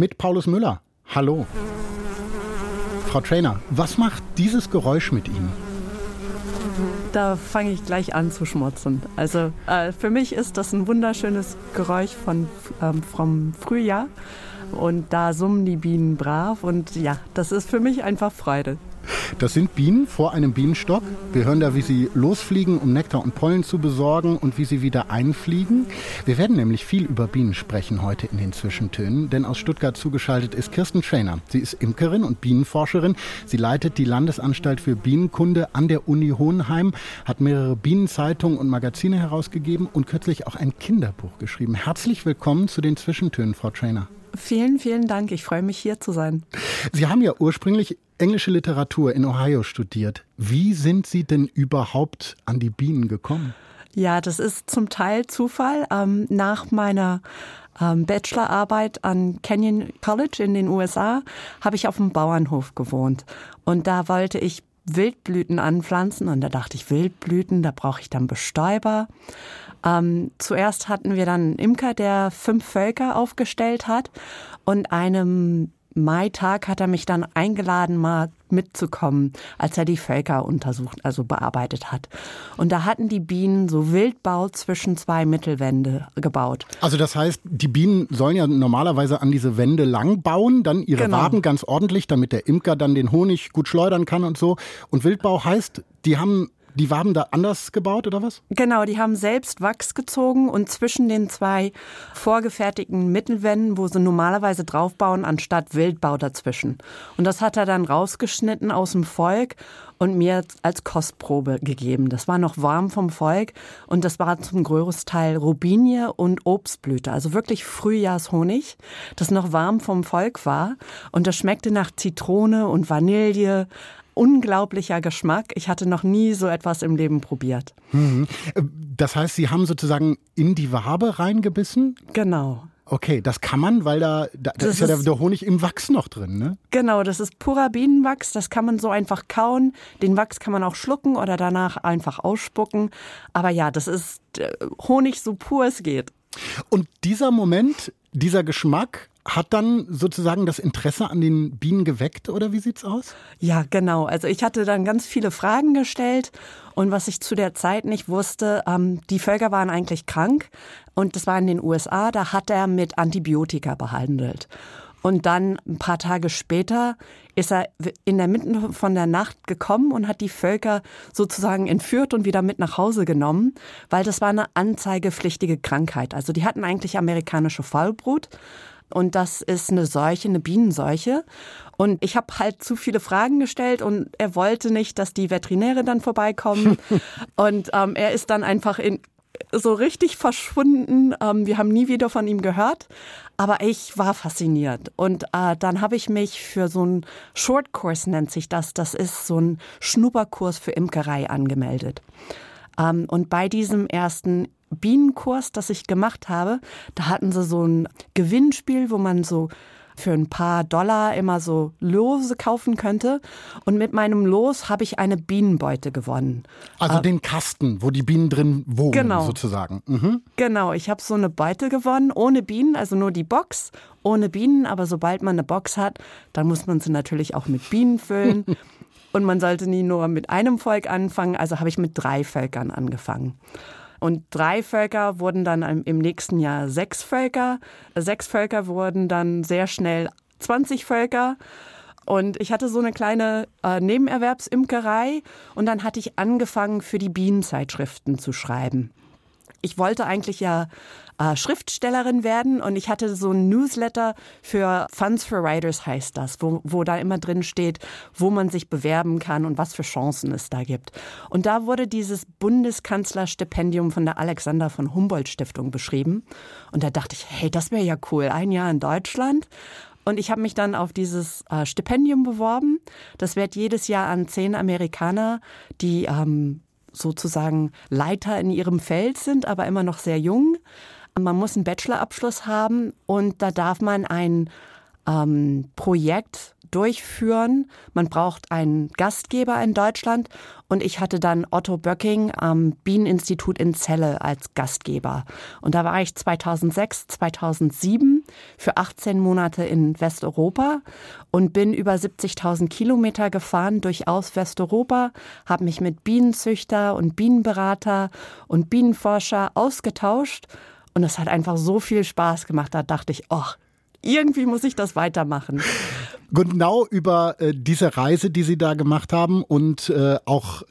Mit Paulus Müller. Hallo. Frau Trainer, was macht dieses Geräusch mit Ihnen? Da fange ich gleich an zu schmutzen. Also äh, für mich ist das ein wunderschönes Geräusch von, ähm, vom Frühjahr. Und da summen die Bienen brav. Und ja, das ist für mich einfach Freude. Das sind Bienen vor einem Bienenstock. Wir hören da, wie sie losfliegen, um Nektar und Pollen zu besorgen und wie sie wieder einfliegen. Wir werden nämlich viel über Bienen sprechen heute in den Zwischentönen, denn aus Stuttgart zugeschaltet ist Kirsten Trainer. Sie ist Imkerin und Bienenforscherin. Sie leitet die Landesanstalt für Bienenkunde an der Uni Hohenheim, hat mehrere Bienenzeitungen und Magazine herausgegeben und kürzlich auch ein Kinderbuch geschrieben. Herzlich willkommen zu den Zwischentönen, Frau Trainer. Vielen, vielen Dank. Ich freue mich hier zu sein. Sie haben ja ursprünglich englische Literatur in Ohio studiert. Wie sind Sie denn überhaupt an die Bienen gekommen? Ja, das ist zum Teil Zufall. Ähm, nach meiner ähm, Bachelorarbeit an Kenyon College in den USA habe ich auf dem Bauernhof gewohnt. Und da wollte ich Wildblüten anpflanzen und da dachte ich, Wildblüten, da brauche ich dann Bestäuber. Ähm, zuerst hatten wir dann einen Imker, der fünf Völker aufgestellt hat und einem Maitag hat er mich dann eingeladen, mal mitzukommen, als er die Völker untersucht, also bearbeitet hat. Und da hatten die Bienen so Wildbau zwischen zwei Mittelwände gebaut. Also das heißt, die Bienen sollen ja normalerweise an diese Wände lang bauen, dann ihre genau. Waben ganz ordentlich, damit der Imker dann den Honig gut schleudern kann und so. Und Wildbau heißt, die haben die waren da anders gebaut oder was? Genau, die haben selbst Wachs gezogen und zwischen den zwei vorgefertigten Mittelwänden, wo sie normalerweise draufbauen, anstatt Wildbau dazwischen. Und das hat er dann rausgeschnitten aus dem Volk und mir als Kostprobe gegeben. Das war noch warm vom Volk und das war zum größten Teil Rubinie und Obstblüte, also wirklich Frühjahrshonig, das noch warm vom Volk war und das schmeckte nach Zitrone und Vanille, unglaublicher Geschmack. Ich hatte noch nie so etwas im Leben probiert. Mhm. Das heißt, Sie haben sozusagen in die Wabe reingebissen? Genau. Okay, das kann man, weil da, da, da ist ja der, der, Honig im Wachs noch drin, ne? Genau, das ist purer Bienenwachs, das kann man so einfach kauen. Den Wachs kann man auch schlucken oder danach einfach ausspucken. Aber ja, das ist äh, Honig so pur es geht. Und dieser Moment, dieser Geschmack, hat dann sozusagen das Interesse an den Bienen geweckt oder wie sieht's aus? Ja, genau. Also ich hatte dann ganz viele Fragen gestellt und was ich zu der Zeit nicht wusste, ähm, die Völker waren eigentlich krank und das war in den USA, da hat er mit Antibiotika behandelt. Und dann ein paar Tage später ist er in der Mitte von der Nacht gekommen und hat die Völker sozusagen entführt und wieder mit nach Hause genommen, weil das war eine anzeigepflichtige Krankheit. Also die hatten eigentlich amerikanische Vollbrut und das ist eine Seuche, eine Bienenseuche. Und ich habe halt zu viele Fragen gestellt und er wollte nicht, dass die Veterinäre dann vorbeikommen. und ähm, er ist dann einfach in so richtig verschwunden. Ähm, wir haben nie wieder von ihm gehört. Aber ich war fasziniert. Und äh, dann habe ich mich für so einen Shortkurs, nennt sich das. Das ist so ein Schnupperkurs für Imkerei angemeldet. Ähm, und bei diesem ersten Bienenkurs, das ich gemacht habe, da hatten sie so ein Gewinnspiel, wo man so für ein paar Dollar immer so Lose kaufen könnte. Und mit meinem Los habe ich eine Bienenbeute gewonnen. Also äh, den Kasten, wo die Bienen drin wohnen, genau. sozusagen. Mhm. Genau, ich habe so eine Beute gewonnen, ohne Bienen, also nur die Box, ohne Bienen. Aber sobald man eine Box hat, dann muss man sie natürlich auch mit Bienen füllen. Und man sollte nie nur mit einem Volk anfangen. Also habe ich mit drei Völkern angefangen. Und drei Völker wurden dann im nächsten Jahr sechs Völker. Sechs Völker wurden dann sehr schnell 20 Völker. Und ich hatte so eine kleine äh, Nebenerwerbsimkerei und dann hatte ich angefangen, für die Bienenzeitschriften zu schreiben. Ich wollte eigentlich ja äh, Schriftstellerin werden und ich hatte so ein Newsletter für Funds for Writers heißt das, wo, wo da immer drin steht, wo man sich bewerben kann und was für Chancen es da gibt. Und da wurde dieses Bundeskanzlerstipendium von der Alexander von Humboldt Stiftung beschrieben. Und da dachte ich, hey, das wäre ja cool, ein Jahr in Deutschland. Und ich habe mich dann auf dieses äh, Stipendium beworben. Das wird jedes Jahr an zehn Amerikaner, die ähm, sozusagen Leiter in ihrem Feld sind, aber immer noch sehr jung. Man muss einen Bachelorabschluss haben und da darf man ein ähm, Projekt durchführen. Man braucht einen Gastgeber in Deutschland und ich hatte dann Otto Böcking am Bieneninstitut in Celle als Gastgeber. Und da war ich 2006, 2007 für 18 Monate in Westeuropa und bin über 70.000 Kilometer gefahren durch aus Westeuropa, habe mich mit Bienenzüchter und Bienenberater und Bienenforscher ausgetauscht und es hat einfach so viel Spaß gemacht. Da dachte ich, oh, irgendwie muss ich das weitermachen. Genau über äh, diese Reise, die Sie da gemacht haben und äh, auch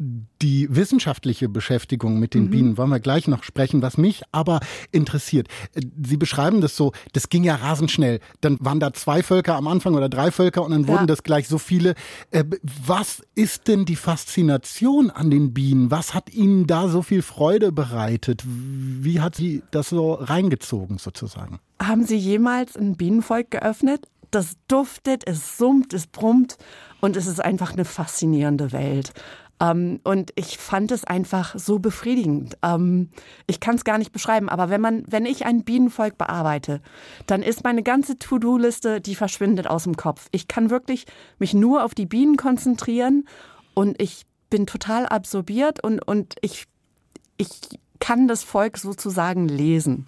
die wissenschaftliche Beschäftigung mit den mhm. Bienen wollen wir gleich noch sprechen. Was mich aber interessiert, äh, Sie beschreiben das so, das ging ja rasend schnell. Dann waren da zwei Völker am Anfang oder drei Völker und dann ja. wurden das gleich so viele. Äh, was ist denn die Faszination an den Bienen? Was hat Ihnen da so viel Freude bereitet? Wie hat Sie das so reingezogen sozusagen? Haben Sie jemals ein Bienenvolk geöffnet? Das duftet, es summt, es brummt und es ist einfach eine faszinierende Welt. Ähm, und ich fand es einfach so befriedigend. Ähm, ich kann es gar nicht beschreiben, aber wenn man, wenn ich ein Bienenvolk bearbeite, dann ist meine ganze To-Do-Liste, die verschwindet aus dem Kopf. Ich kann wirklich mich nur auf die Bienen konzentrieren und ich bin total absorbiert und, und ich, ich kann das Volk sozusagen lesen.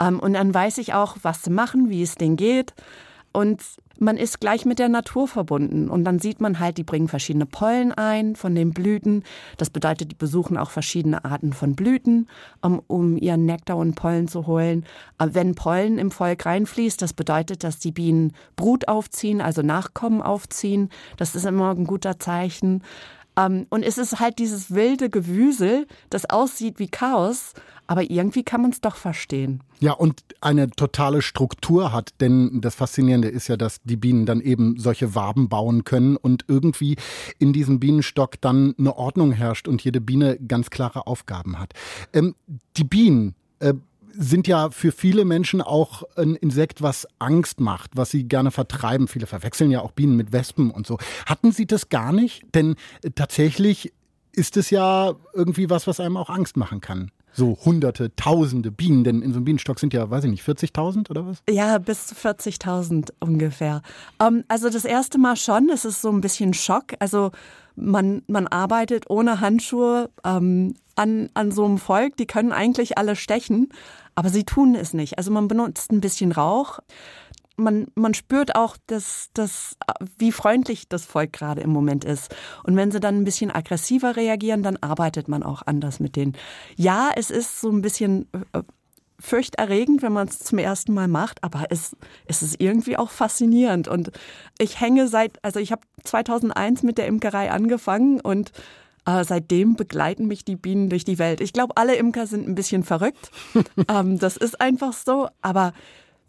Ähm, und dann weiß ich auch, was zu machen, wie es denen geht. Und man ist gleich mit der Natur verbunden. Und dann sieht man halt, die bringen verschiedene Pollen ein von den Blüten. Das bedeutet, die besuchen auch verschiedene Arten von Blüten, um, um ihren Nektar und Pollen zu holen. Aber wenn Pollen im Volk reinfließt, das bedeutet, dass die Bienen Brut aufziehen, also Nachkommen aufziehen. Das ist immer ein guter Zeichen. Ähm, und es ist halt dieses wilde Gewüsel, das aussieht wie Chaos, aber irgendwie kann man es doch verstehen. Ja, und eine totale Struktur hat, denn das Faszinierende ist ja, dass die Bienen dann eben solche Waben bauen können und irgendwie in diesem Bienenstock dann eine Ordnung herrscht und jede Biene ganz klare Aufgaben hat. Ähm, die Bienen, äh, sind ja für viele Menschen auch ein Insekt, was Angst macht, was sie gerne vertreiben. Viele verwechseln ja auch Bienen mit Wespen und so. Hatten Sie das gar nicht? Denn tatsächlich ist es ja irgendwie was, was einem auch Angst machen kann so hunderte, tausende Bienen, denn in so einem Bienenstock sind ja, weiß ich nicht, 40.000 oder was? Ja, bis zu 40.000 ungefähr. Ähm, also das erste Mal schon, es ist so ein bisschen Schock. Also man, man arbeitet ohne Handschuhe ähm, an, an so einem Volk, die können eigentlich alle stechen, aber sie tun es nicht. Also man benutzt ein bisschen Rauch man, man spürt auch, dass, dass, wie freundlich das Volk gerade im Moment ist. Und wenn sie dann ein bisschen aggressiver reagieren, dann arbeitet man auch anders mit denen. Ja, es ist so ein bisschen äh, fürchterregend, wenn man es zum ersten Mal macht, aber es, es ist irgendwie auch faszinierend. Und ich hänge seit, also ich habe 2001 mit der Imkerei angefangen und äh, seitdem begleiten mich die Bienen durch die Welt. Ich glaube, alle Imker sind ein bisschen verrückt. ähm, das ist einfach so, aber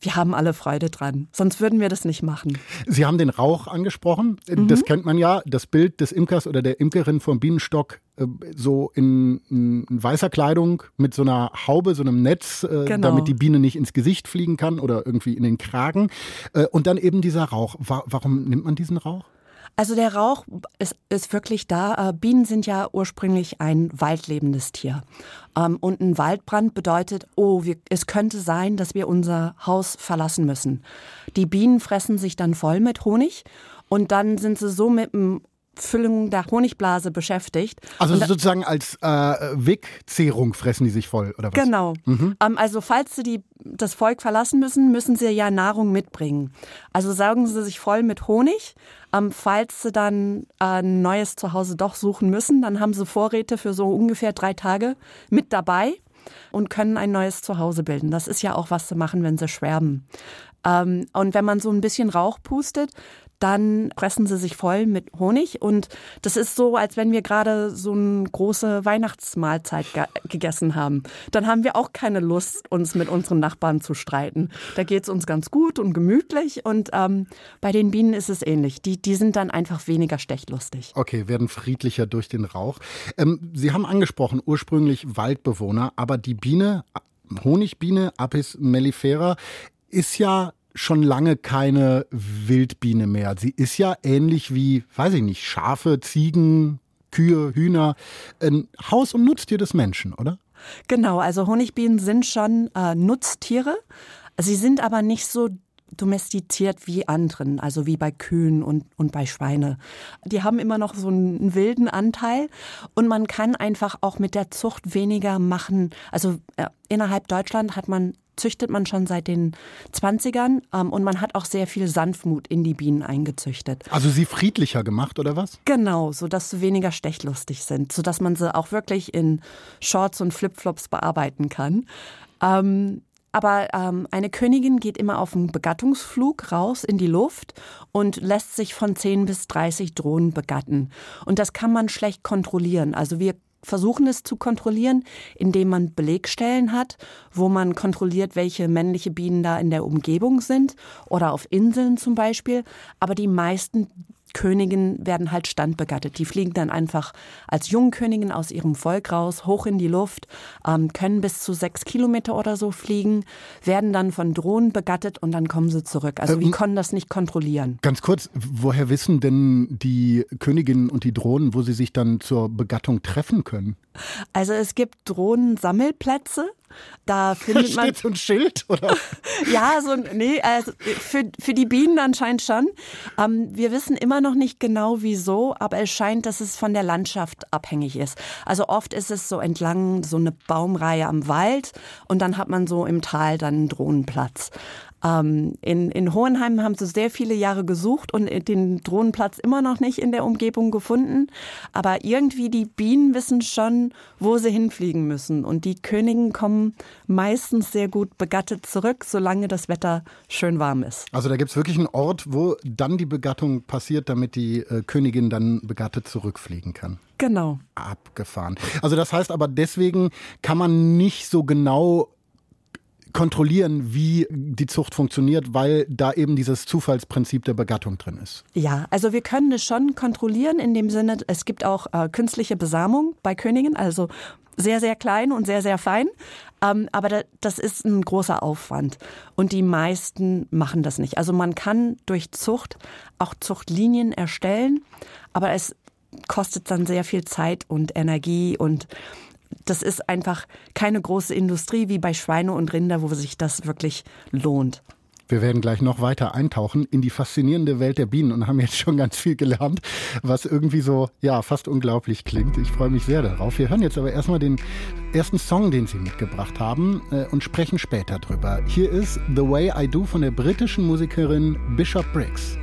wir haben alle Freude dran. Sonst würden wir das nicht machen. Sie haben den Rauch angesprochen. Mhm. Das kennt man ja, das Bild des Imkers oder der Imkerin vom Bienenstock äh, so in, in, weißer Kleidung mit so einer Haube, so einem Netz, äh, genau. damit die Biene nicht ins Gesicht fliegen kann oder irgendwie in den Kragen. Äh, und dann eben dieser Rauch. Warum nimmt man diesen Rauch? Also der Rauch ist, ist wirklich da. Äh, Bienen sind ja ursprünglich ein waldlebendes Tier. Ähm, und ein Waldbrand bedeutet, oh, wir, es könnte sein, dass wir unser Haus verlassen müssen. Die Bienen fressen sich dann voll mit Honig und dann sind sie so mit dem Füllung der Honigblase beschäftigt. Also sozusagen als äh, Wegzehrung fressen die sich voll, oder was? Genau. Mhm. Ähm, also falls sie die, das Volk verlassen müssen, müssen sie ja Nahrung mitbringen. Also saugen sie sich voll mit Honig. Ähm, falls sie dann ein neues Zuhause doch suchen müssen, dann haben sie Vorräte für so ungefähr drei Tage mit dabei und können ein neues Zuhause bilden. Das ist ja auch was sie machen, wenn sie schwärmen. Ähm, und wenn man so ein bisschen Rauch pustet, dann pressen sie sich voll mit Honig und das ist so, als wenn wir gerade so eine große Weihnachtsmahlzeit ge gegessen haben. Dann haben wir auch keine Lust, uns mit unseren Nachbarn zu streiten. Da geht es uns ganz gut und gemütlich und ähm, bei den Bienen ist es ähnlich. Die, die sind dann einfach weniger stechlustig. Okay, werden friedlicher durch den Rauch. Ähm, Sie haben angesprochen, ursprünglich Waldbewohner, aber die Biene, Honigbiene Apis mellifera, ist ja schon lange keine Wildbiene mehr. Sie ist ja ähnlich wie, weiß ich nicht, Schafe, Ziegen, Kühe, Hühner, ein Haus- und Nutztier des Menschen, oder? Genau, also Honigbienen sind schon äh, Nutztiere. Sie sind aber nicht so domestiziert wie anderen, also wie bei Kühen und, und bei Schweine. Die haben immer noch so einen wilden Anteil und man kann einfach auch mit der Zucht weniger machen. Also äh, innerhalb Deutschland hat man züchtet man schon seit den 20ern ähm, und man hat auch sehr viel Sanftmut in die Bienen eingezüchtet. Also sie friedlicher gemacht oder was? Genau, so dass sie weniger stechlustig sind, so dass man sie auch wirklich in Shorts und Flipflops bearbeiten kann. Ähm, aber ähm, eine Königin geht immer auf einen Begattungsflug raus in die Luft und lässt sich von 10 bis 30 Drohnen begatten. Und das kann man schlecht kontrollieren. Also wir versuchen es zu kontrollieren, indem man Belegstellen hat, wo man kontrolliert, welche männliche Bienen da in der Umgebung sind oder auf Inseln zum Beispiel. Aber die meisten Königinnen werden halt standbegattet. Die fliegen dann einfach als Jungkönigin aus ihrem Volk raus, hoch in die Luft, ähm, können bis zu sechs Kilometer oder so fliegen, werden dann von Drohnen begattet und dann kommen sie zurück. Also ähm, wir können das nicht kontrollieren. Ganz kurz, woher wissen denn die Königinnen und die Drohnen, wo sie sich dann zur Begattung treffen können? Also es gibt Drohnensammelplätze da findet Steht man. Steht so ein Schild, oder? ja, so nee, also für, für die Bienen anscheinend schon. Ähm, wir wissen immer noch nicht genau wieso, aber es scheint, dass es von der Landschaft abhängig ist. Also oft ist es so entlang so eine Baumreihe am Wald und dann hat man so im Tal dann einen Drohnenplatz. Ähm, in, in Hohenheim haben sie sehr viele Jahre gesucht und den Drohnenplatz immer noch nicht in der Umgebung gefunden. Aber irgendwie die Bienen wissen schon, wo sie hinfliegen müssen. Und die Königen kommen meistens sehr gut begattet zurück, solange das Wetter schön warm ist. Also da gibt es wirklich einen Ort, wo dann die Begattung passiert, damit die äh, Königin dann begattet zurückfliegen kann. Genau. Abgefahren. Also das heißt aber deswegen kann man nicht so genau kontrollieren, wie die Zucht funktioniert, weil da eben dieses Zufallsprinzip der Begattung drin ist. Ja, also wir können es schon kontrollieren in dem Sinne, es gibt auch äh, künstliche Besamung bei Königen, also sehr, sehr klein und sehr, sehr fein. Ähm, aber da, das ist ein großer Aufwand. Und die meisten machen das nicht. Also man kann durch Zucht auch Zuchtlinien erstellen, aber es kostet dann sehr viel Zeit und Energie und das ist einfach keine große Industrie wie bei Schweine und Rinder, wo sich das wirklich lohnt. Wir werden gleich noch weiter eintauchen in die faszinierende Welt der Bienen und haben jetzt schon ganz viel gelernt, was irgendwie so, ja, fast unglaublich klingt. Ich freue mich sehr darauf. Wir hören jetzt aber erstmal den ersten Song, den Sie mitgebracht haben äh, und sprechen später drüber. Hier ist The Way I Do von der britischen Musikerin Bishop Briggs.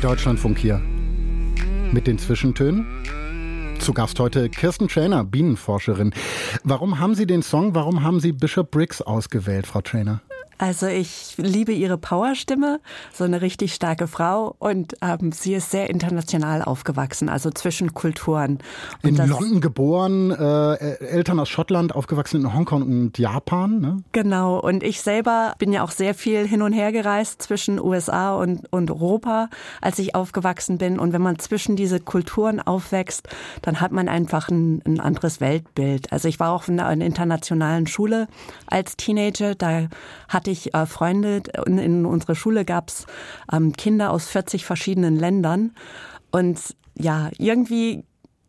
Deutschlandfunk hier mit den Zwischentönen. Zu Gast heute Kirsten Trainer, Bienenforscherin. Warum haben Sie den Song, warum haben Sie Bishop Briggs ausgewählt, Frau Trainer? Also ich liebe ihre Powerstimme, so eine richtig starke Frau und ähm, sie ist sehr international aufgewachsen, also zwischen Kulturen. Und in London geboren, äh, Eltern aus Schottland, aufgewachsen in Hongkong und Japan. Ne? Genau, und ich selber bin ja auch sehr viel hin und her gereist zwischen USA und, und Europa, als ich aufgewachsen bin. Und wenn man zwischen diese Kulturen aufwächst, dann hat man einfach ein, ein anderes Weltbild. Also ich war auch in einer internationalen Schule als Teenager, da hatte ich äh, Freunde und in unserer Schule gab es ähm, Kinder aus 40 verschiedenen Ländern. Und ja, irgendwie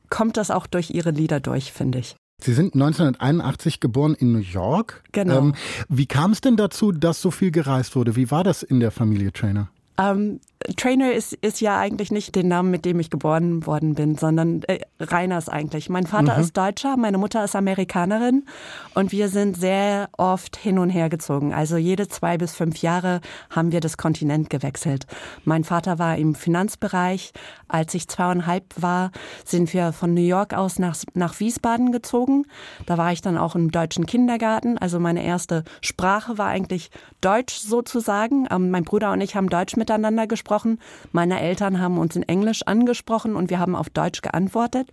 kommt das auch durch ihre Lieder durch, finde ich. Sie sind 1981 geboren in New York. Genau. Ähm, wie kam es denn dazu, dass so viel gereist wurde? Wie war das in der Familie Trainer? Ähm, Trainer ist, ist ja eigentlich nicht den Namen, mit dem ich geboren worden bin, sondern äh, Reiners eigentlich. Mein Vater mhm. ist Deutscher, meine Mutter ist Amerikanerin und wir sind sehr oft hin und her gezogen. Also jede zwei bis fünf Jahre haben wir das Kontinent gewechselt. Mein Vater war im Finanzbereich. Als ich zweieinhalb war, sind wir von New York aus nach, nach Wiesbaden gezogen. Da war ich dann auch im deutschen Kindergarten. Also meine erste Sprache war eigentlich Deutsch sozusagen. Ähm, mein Bruder und ich haben Deutsch miteinander gesprochen gesprochen. Meine Eltern haben uns in Englisch angesprochen und wir haben auf Deutsch geantwortet.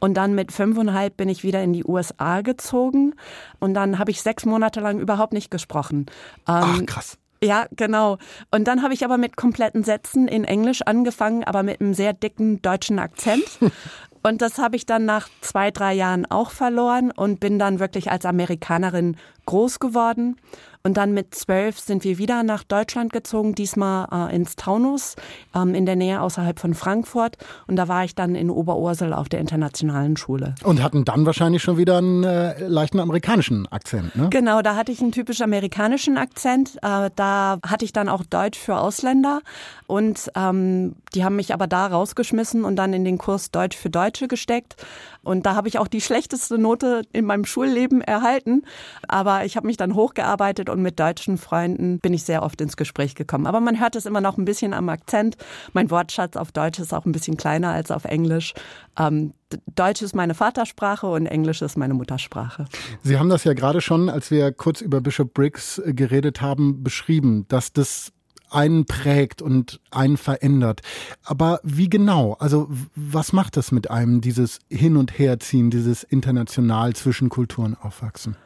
Und dann mit fünfeinhalb bin ich wieder in die USA gezogen und dann habe ich sechs Monate lang überhaupt nicht gesprochen. Ach, ähm, krass. Ja, genau. Und dann habe ich aber mit kompletten Sätzen in Englisch angefangen, aber mit einem sehr dicken deutschen Akzent. Und das habe ich dann nach zwei, drei Jahren auch verloren und bin dann wirklich als Amerikanerin groß geworden. Und dann mit zwölf sind wir wieder nach Deutschland gezogen, diesmal äh, ins Taunus, ähm, in der Nähe außerhalb von Frankfurt. Und da war ich dann in Oberursel auf der internationalen Schule. Und hatten dann wahrscheinlich schon wieder einen äh, leichten amerikanischen Akzent, ne? Genau, da hatte ich einen typisch amerikanischen Akzent. Äh, da hatte ich dann auch Deutsch für Ausländer. Und ähm, die haben mich aber da rausgeschmissen und dann in den Kurs Deutsch für Deutsche gesteckt. Und da habe ich auch die schlechteste Note in meinem Schulleben erhalten. Aber ich habe mich dann hochgearbeitet und mit deutschen Freunden bin ich sehr oft ins Gespräch gekommen. Aber man hört es immer noch ein bisschen am Akzent. Mein Wortschatz auf Deutsch ist auch ein bisschen kleiner als auf Englisch. Ähm, Deutsch ist meine Vatersprache und Englisch ist meine Muttersprache. Sie haben das ja gerade schon, als wir kurz über Bishop Briggs äh, geredet haben, beschrieben, dass das einen prägt und einen verändert. Aber wie genau? Also was macht das mit einem, dieses Hin- und Herziehen, dieses international zwischen Kulturen aufwachsen?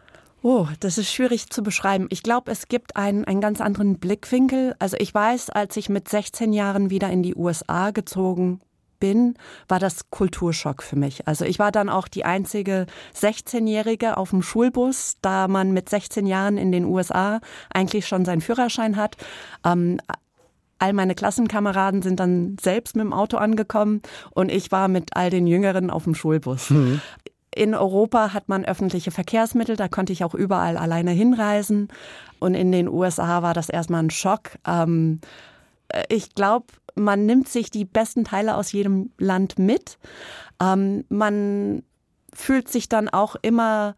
Oh, das ist schwierig zu beschreiben. Ich glaube, es gibt einen, einen ganz anderen Blickwinkel. Also ich weiß, als ich mit 16 Jahren wieder in die USA gezogen bin, war das Kulturschock für mich. Also ich war dann auch die einzige 16-Jährige auf dem Schulbus, da man mit 16 Jahren in den USA eigentlich schon seinen Führerschein hat. Ähm, all meine Klassenkameraden sind dann selbst mit dem Auto angekommen und ich war mit all den Jüngeren auf dem Schulbus. Mhm. In Europa hat man öffentliche Verkehrsmittel, da konnte ich auch überall alleine hinreisen. Und in den USA war das erstmal ein Schock. Ähm, ich glaube, man nimmt sich die besten Teile aus jedem Land mit. Ähm, man fühlt sich dann auch immer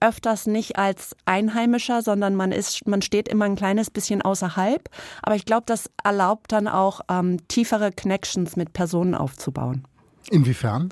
öfters nicht als Einheimischer, sondern man ist, man steht immer ein kleines bisschen außerhalb. Aber ich glaube, das erlaubt dann auch ähm, tiefere Connections mit Personen aufzubauen. Inwiefern?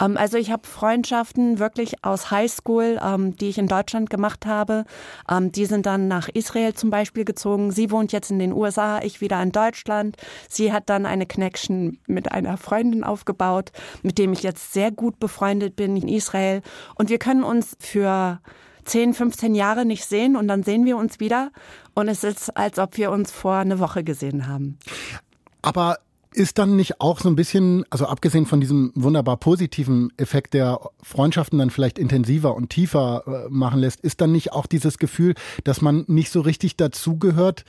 Ähm, also ich habe Freundschaften wirklich aus Highschool, ähm, die ich in Deutschland gemacht habe. Ähm, die sind dann nach Israel zum Beispiel gezogen. Sie wohnt jetzt in den USA, ich wieder in Deutschland. Sie hat dann eine Connection mit einer Freundin aufgebaut, mit dem ich jetzt sehr gut befreundet bin in Israel. Und wir können uns für 10, 15 Jahre nicht sehen und dann sehen wir uns wieder und es ist, als ob wir uns vor einer Woche gesehen haben. Aber ist dann nicht auch so ein bisschen, also abgesehen von diesem wunderbar positiven Effekt, der Freundschaften dann vielleicht intensiver und tiefer äh, machen lässt, ist dann nicht auch dieses Gefühl, dass man nicht so richtig dazugehört?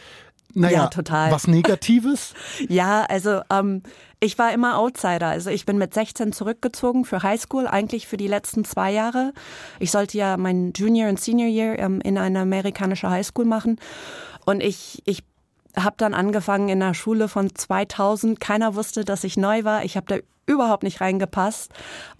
Naja, ja, total. was Negatives? ja, also ähm, ich war immer Outsider. Also ich bin mit 16 zurückgezogen für Highschool, eigentlich für die letzten zwei Jahre. Ich sollte ja mein Junior und Senior Year ähm, in einer amerikanischen Highschool machen. Und ich, ich habe dann angefangen in der Schule von 2000. Keiner wusste, dass ich neu war. Ich habe da überhaupt nicht reingepasst.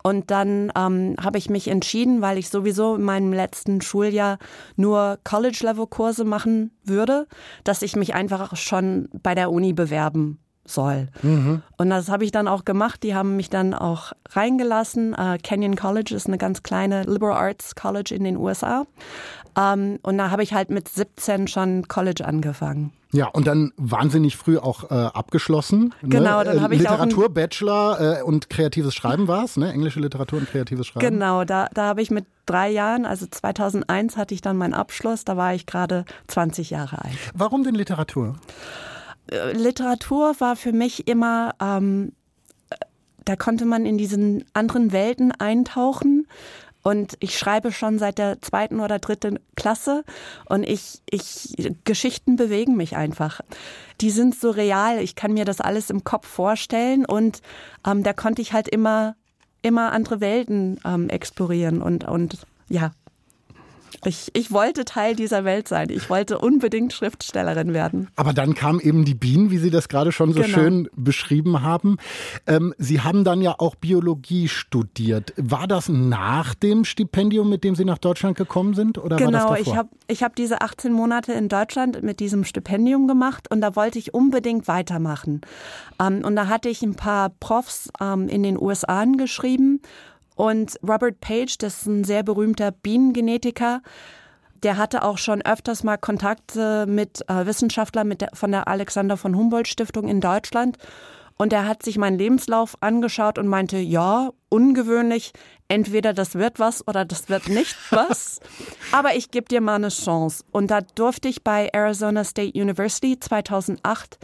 Und dann ähm, habe ich mich entschieden, weil ich sowieso in meinem letzten Schuljahr nur College-Level-Kurse machen würde, dass ich mich einfach schon bei der Uni bewerben soll. Mhm. Und das habe ich dann auch gemacht. Die haben mich dann auch reingelassen. Uh, Kenyon College ist eine ganz kleine Liberal Arts College in den USA. Ähm, und da habe ich halt mit 17 schon College angefangen. Ja, und dann wahnsinnig früh auch äh, abgeschlossen. Ne? Genau, dann habe ich Literatur, Bachelor äh, und kreatives Schreiben war es, ne? Englische Literatur und kreatives Schreiben. Genau, da, da habe ich mit drei Jahren, also 2001 hatte ich dann meinen Abschluss, da war ich gerade 20 Jahre alt. Warum denn Literatur? Äh, Literatur war für mich immer, ähm, da konnte man in diesen anderen Welten eintauchen. Und ich schreibe schon seit der zweiten oder dritten Klasse und ich, ich, Geschichten bewegen mich einfach. Die sind so real. Ich kann mir das alles im Kopf vorstellen und ähm, da konnte ich halt immer, immer andere Welten ähm, explorieren und, und ja, ich, ich wollte Teil dieser Welt sein. Ich wollte unbedingt Schriftstellerin werden. Aber dann kamen eben die Bienen, wie Sie das gerade schon so genau. schön beschrieben haben. Ähm, Sie haben dann ja auch Biologie studiert. War das nach dem Stipendium, mit dem Sie nach Deutschland gekommen sind? Oder genau, war das davor? ich habe ich hab diese 18 Monate in Deutschland mit diesem Stipendium gemacht und da wollte ich unbedingt weitermachen. Ähm, und da hatte ich ein paar Profs ähm, in den USA geschrieben und Robert Page, das ist ein sehr berühmter Bienengenetiker, der hatte auch schon öfters mal Kontakte mit äh, Wissenschaftlern mit der, von der Alexander von Humboldt Stiftung in Deutschland. Und er hat sich meinen Lebenslauf angeschaut und meinte, ja, ungewöhnlich, entweder das wird was oder das wird nicht was. Aber ich gebe dir mal eine Chance. Und da durfte ich bei Arizona State University 2008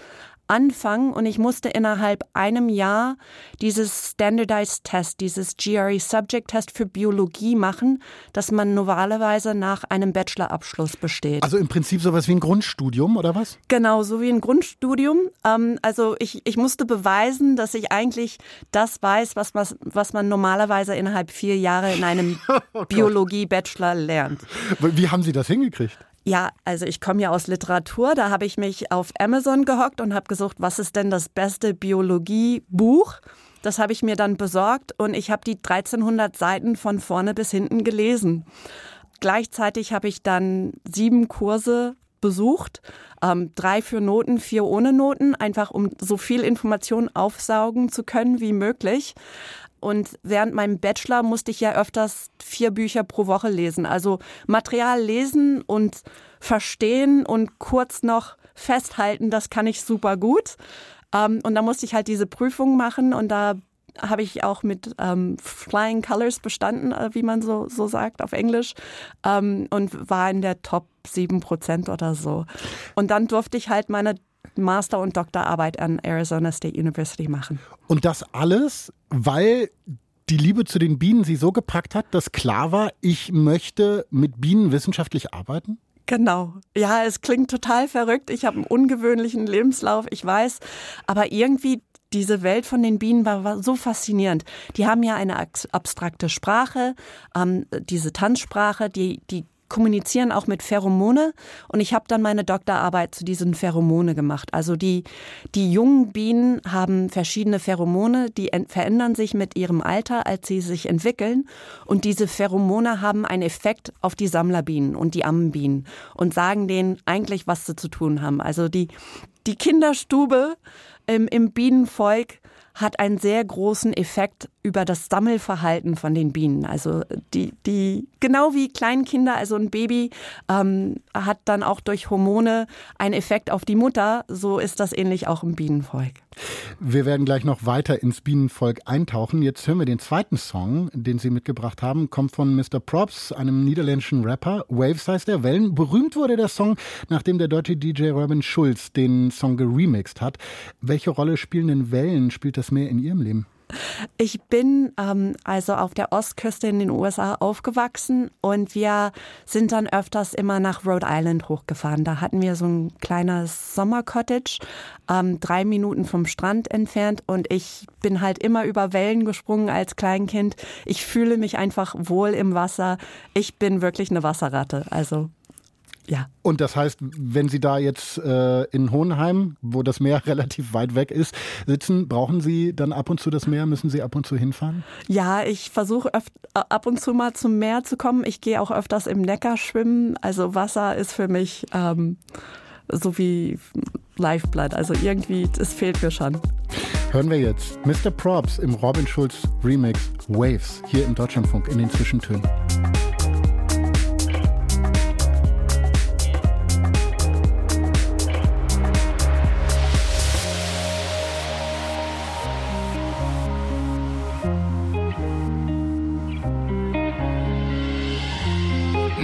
anfangen und ich musste innerhalb einem Jahr dieses Standardized Test, dieses GRE Subject Test für Biologie machen, das man normalerweise nach einem Bachelorabschluss besteht. Also im Prinzip sowas wie ein Grundstudium oder was? Genau, so wie ein Grundstudium. Ähm, also ich, ich musste beweisen, dass ich eigentlich das weiß, was, was, was man normalerweise innerhalb vier Jahre in einem oh Biologie-Bachelor lernt. Wie haben Sie das hingekriegt? Ja, also ich komme ja aus Literatur, da habe ich mich auf Amazon gehockt und habe gesucht, was ist denn das beste Biologiebuch? Das habe ich mir dann besorgt und ich habe die 1300 Seiten von vorne bis hinten gelesen. Gleichzeitig habe ich dann sieben Kurse besucht, ähm, drei für Noten, vier ohne Noten, einfach um so viel Information aufsaugen zu können wie möglich. Und während meinem Bachelor musste ich ja öfters vier Bücher pro Woche lesen. Also Material lesen und verstehen und kurz noch festhalten, das kann ich super gut. Ähm, und da musste ich halt diese Prüfung machen und da habe ich auch mit ähm, Flying Colors bestanden, äh, wie man so, so sagt auf Englisch, ähm, und war in der Top 7 Prozent oder so. Und dann durfte ich halt meine Master- und Doktorarbeit an Arizona State University machen. Und das alles, weil die Liebe zu den Bienen sie so gepackt hat, dass klar war, ich möchte mit Bienen wissenschaftlich arbeiten? Genau. Ja, es klingt total verrückt. Ich habe einen ungewöhnlichen Lebenslauf, ich weiß. Aber irgendwie diese Welt von den Bienen war, war so faszinierend. Die haben ja eine abstrakte Sprache, ähm, diese Tanzsprache, die, die kommunizieren auch mit Pheromone und ich habe dann meine Doktorarbeit zu diesen Pheromone gemacht. Also die, die jungen Bienen haben verschiedene Pheromone, die verändern sich mit ihrem Alter, als sie sich entwickeln und diese Pheromone haben einen Effekt auf die Sammlerbienen und die Ammenbienen und sagen denen eigentlich, was sie zu tun haben. Also die, die Kinderstube im, im Bienenvolk hat einen sehr großen Effekt über das Sammelverhalten von den Bienen. Also die, die genau wie Kleinkinder, also ein Baby ähm, hat dann auch durch Hormone einen Effekt auf die Mutter. So ist das ähnlich auch im Bienenvolk. Wir werden gleich noch weiter ins Bienenvolk eintauchen. Jetzt hören wir den zweiten Song, den Sie mitgebracht haben, kommt von Mr. Props, einem niederländischen Rapper. Waves heißt der Wellen. Berühmt wurde der Song, nachdem der deutsche DJ Robin Schulz den Song geremixed hat. Welche Rolle spielen denn Wellen? Spielt das mehr in Ihrem Leben? Ich bin ähm, also auf der Ostküste in den USA aufgewachsen und wir sind dann öfters immer nach Rhode Island hochgefahren. Da hatten wir so ein kleines Sommercottage, ähm, drei Minuten vom Strand entfernt und ich bin halt immer über Wellen gesprungen als Kleinkind. Ich fühle mich einfach wohl im Wasser. Ich bin wirklich eine Wasserratte. Also ja. Und das heißt, wenn Sie da jetzt äh, in Hohenheim, wo das Meer relativ weit weg ist, sitzen, brauchen Sie dann ab und zu das Meer? Müssen Sie ab und zu hinfahren? Ja, ich versuche ab und zu mal zum Meer zu kommen. Ich gehe auch öfters im Neckar schwimmen. Also Wasser ist für mich ähm, so wie Lifeblood. Also irgendwie, es fehlt mir schon. Hören wir jetzt Mr. Props im Robin Schulz Remix Waves hier im Deutschlandfunk in den Zwischentönen.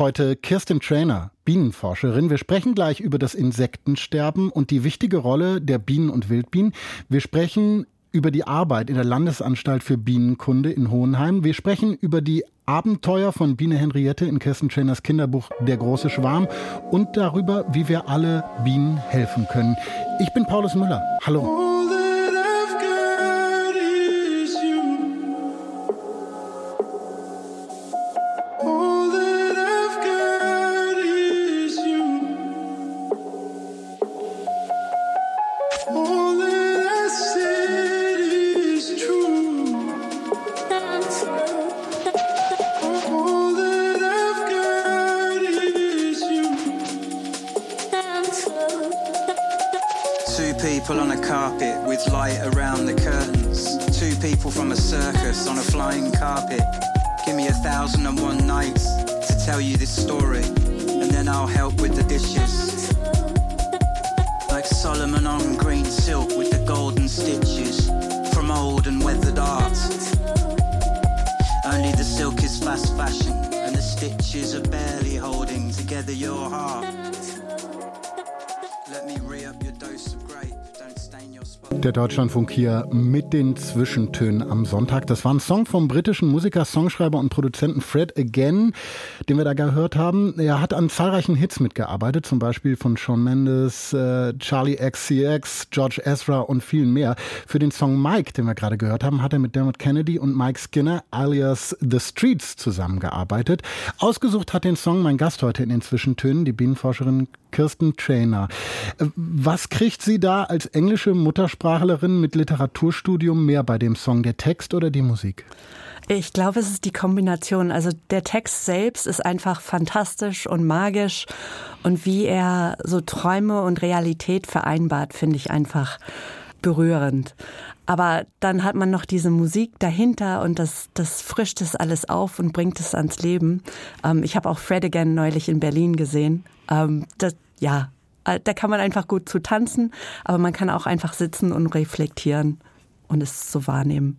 heute Kirsten Trainer, Bienenforscherin. Wir sprechen gleich über das Insektensterben und die wichtige Rolle der Bienen und Wildbienen. Wir sprechen über die Arbeit in der Landesanstalt für Bienenkunde in Hohenheim. Wir sprechen über die Abenteuer von Biene Henriette in Kirsten Trainers Kinderbuch Der große Schwarm und darüber, wie wir alle Bienen helfen können. Ich bin Paulus Müller. Hallo. Der Deutschlandfunk hier mit den Zwischentönen am Sonntag. Das war ein Song vom britischen Musiker, Songschreiber und Produzenten Fred Again, den wir da gehört haben. Er hat an zahlreichen Hits mitgearbeitet, zum Beispiel von Shawn Mendes, äh, Charlie XCX, George Ezra und vielen mehr. Für den Song Mike, den wir gerade gehört haben, hat er mit Dermot Kennedy und Mike Skinner alias The Streets zusammengearbeitet. Ausgesucht hat den Song mein Gast heute in den Zwischentönen, die Bienenforscherin Kirsten Trainer. Äh, Was kriegt sie da als englische Muttersprachlerin mit Literaturstudium mehr bei dem Song, der Text oder die Musik? Ich glaube, es ist die Kombination. Also der Text selbst ist einfach fantastisch und magisch. Und wie er so Träume und Realität vereinbart, finde ich einfach berührend. Aber dann hat man noch diese Musik dahinter und das, das frischt es alles auf und bringt es ans Leben. Ähm, ich habe auch Fred Again neulich in Berlin gesehen. Ähm, das, ja, da kann man einfach gut zu tanzen, aber man kann auch einfach sitzen und reflektieren und es so wahrnehmen.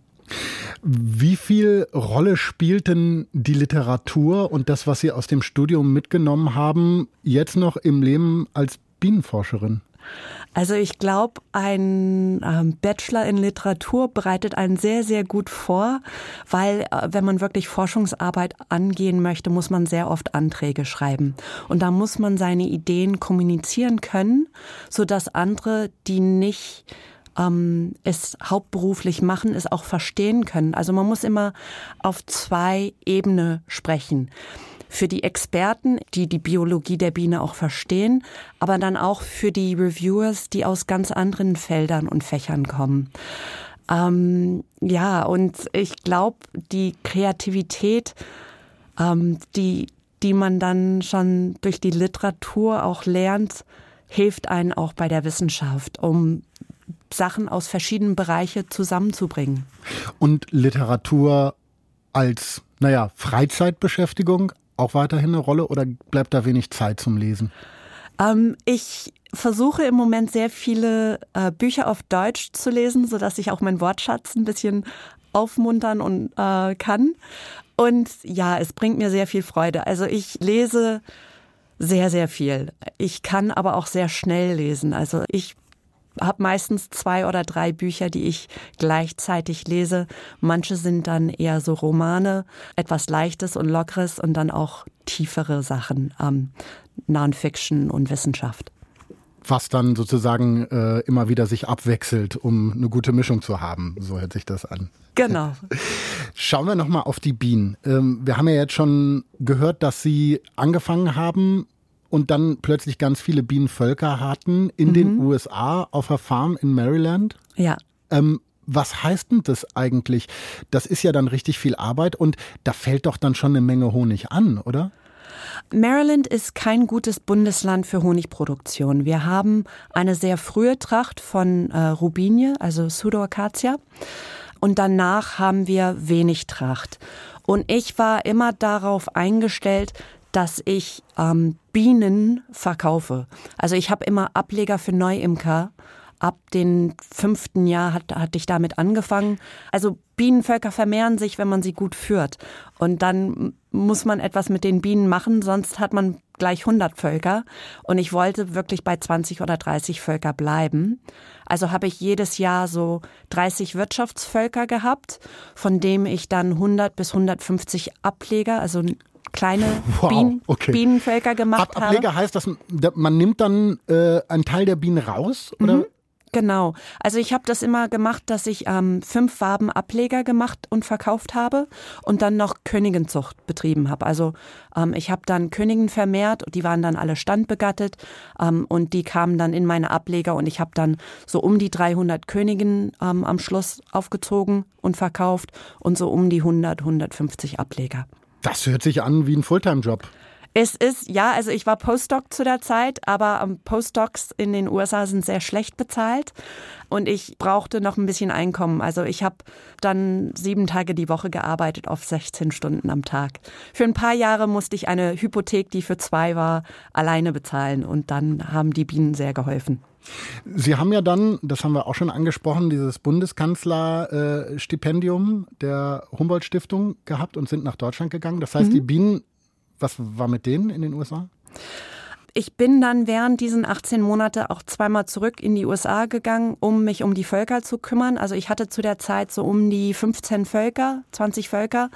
Wie viel Rolle spielt denn die Literatur und das, was Sie aus dem Studium mitgenommen haben, jetzt noch im Leben als Bienenforscherin? Also ich glaube, ein ähm, Bachelor in Literatur bereitet einen sehr, sehr gut vor, weil äh, wenn man wirklich Forschungsarbeit angehen möchte, muss man sehr oft Anträge schreiben. Und da muss man seine Ideen kommunizieren können, sodass andere, die nicht ähm, es hauptberuflich machen, es auch verstehen können. Also man muss immer auf zwei Ebenen sprechen für die Experten, die die Biologie der Biene auch verstehen, aber dann auch für die Reviewers, die aus ganz anderen Feldern und Fächern kommen. Ähm, ja, und ich glaube, die Kreativität, ähm, die, die man dann schon durch die Literatur auch lernt, hilft einen auch bei der Wissenschaft, um Sachen aus verschiedenen Bereichen zusammenzubringen. Und Literatur als, naja, Freizeitbeschäftigung auch weiterhin eine Rolle oder bleibt da wenig Zeit zum Lesen? Ähm, ich versuche im Moment sehr viele äh, Bücher auf Deutsch zu lesen, sodass ich auch meinen Wortschatz ein bisschen aufmuntern und äh, kann. Und ja, es bringt mir sehr viel Freude. Also ich lese sehr, sehr viel. Ich kann aber auch sehr schnell lesen. Also ich habe meistens zwei oder drei Bücher, die ich gleichzeitig lese. Manche sind dann eher so Romane, etwas Leichtes und Lockeres und dann auch tiefere Sachen, ähm, Non-Fiction und Wissenschaft was dann sozusagen äh, immer wieder sich abwechselt, um eine gute Mischung zu haben. So hört sich das an. Genau. Schauen wir nochmal auf die Bienen. Ähm, wir haben ja jetzt schon gehört, dass Sie angefangen haben und dann plötzlich ganz viele Bienenvölker hatten in mhm. den USA auf einer Farm in Maryland. Ja. Ähm, was heißt denn das eigentlich? Das ist ja dann richtig viel Arbeit und da fällt doch dann schon eine Menge Honig an, oder? Maryland ist kein gutes Bundesland für Honigproduktion. Wir haben eine sehr frühe Tracht von äh, Rubinie, also Pseudoacacia. Und danach haben wir wenig Tracht. Und ich war immer darauf eingestellt, dass ich ähm, Bienen verkaufe. Also ich habe immer Ableger für Neuimker ab dem fünften Jahr hat, hatte ich damit angefangen. Also Bienenvölker vermehren sich, wenn man sie gut führt. Und dann muss man etwas mit den Bienen machen, sonst hat man gleich 100 Völker. Und ich wollte wirklich bei 20 oder 30 Völker bleiben. Also habe ich jedes Jahr so 30 Wirtschaftsvölker gehabt, von dem ich dann 100 bis 150 Ableger, also kleine wow, Bienen, okay. Bienenvölker gemacht Ab, Ableger habe. heißt, dass man nimmt dann äh, einen Teil der Bienen raus? Oder? Mhm. Genau. Also ich habe das immer gemacht, dass ich ähm, fünf Farben Ableger gemacht und verkauft habe und dann noch Königenzucht betrieben habe. Also ähm, ich habe dann Königen vermehrt, die waren dann alle standbegattet ähm, und die kamen dann in meine Ableger und ich habe dann so um die 300 Königen ähm, am Schluss aufgezogen und verkauft und so um die 100, 150 Ableger. Das hört sich an wie ein Fulltime-Job. Es ist, ja, also ich war Postdoc zu der Zeit, aber ähm, Postdocs in den USA sind sehr schlecht bezahlt und ich brauchte noch ein bisschen Einkommen. Also ich habe dann sieben Tage die Woche gearbeitet auf 16 Stunden am Tag. Für ein paar Jahre musste ich eine Hypothek, die für zwei war, alleine bezahlen und dann haben die Bienen sehr geholfen. Sie haben ja dann, das haben wir auch schon angesprochen, dieses Bundeskanzlerstipendium der Humboldt-Stiftung gehabt und sind nach Deutschland gegangen. Das heißt, mhm. die Bienen was war mit denen in den USA? Ich bin dann während diesen 18 Monate auch zweimal zurück in die USA gegangen, um mich um die Völker zu kümmern. Also ich hatte zu der Zeit so um die 15 Völker, 20 Völker.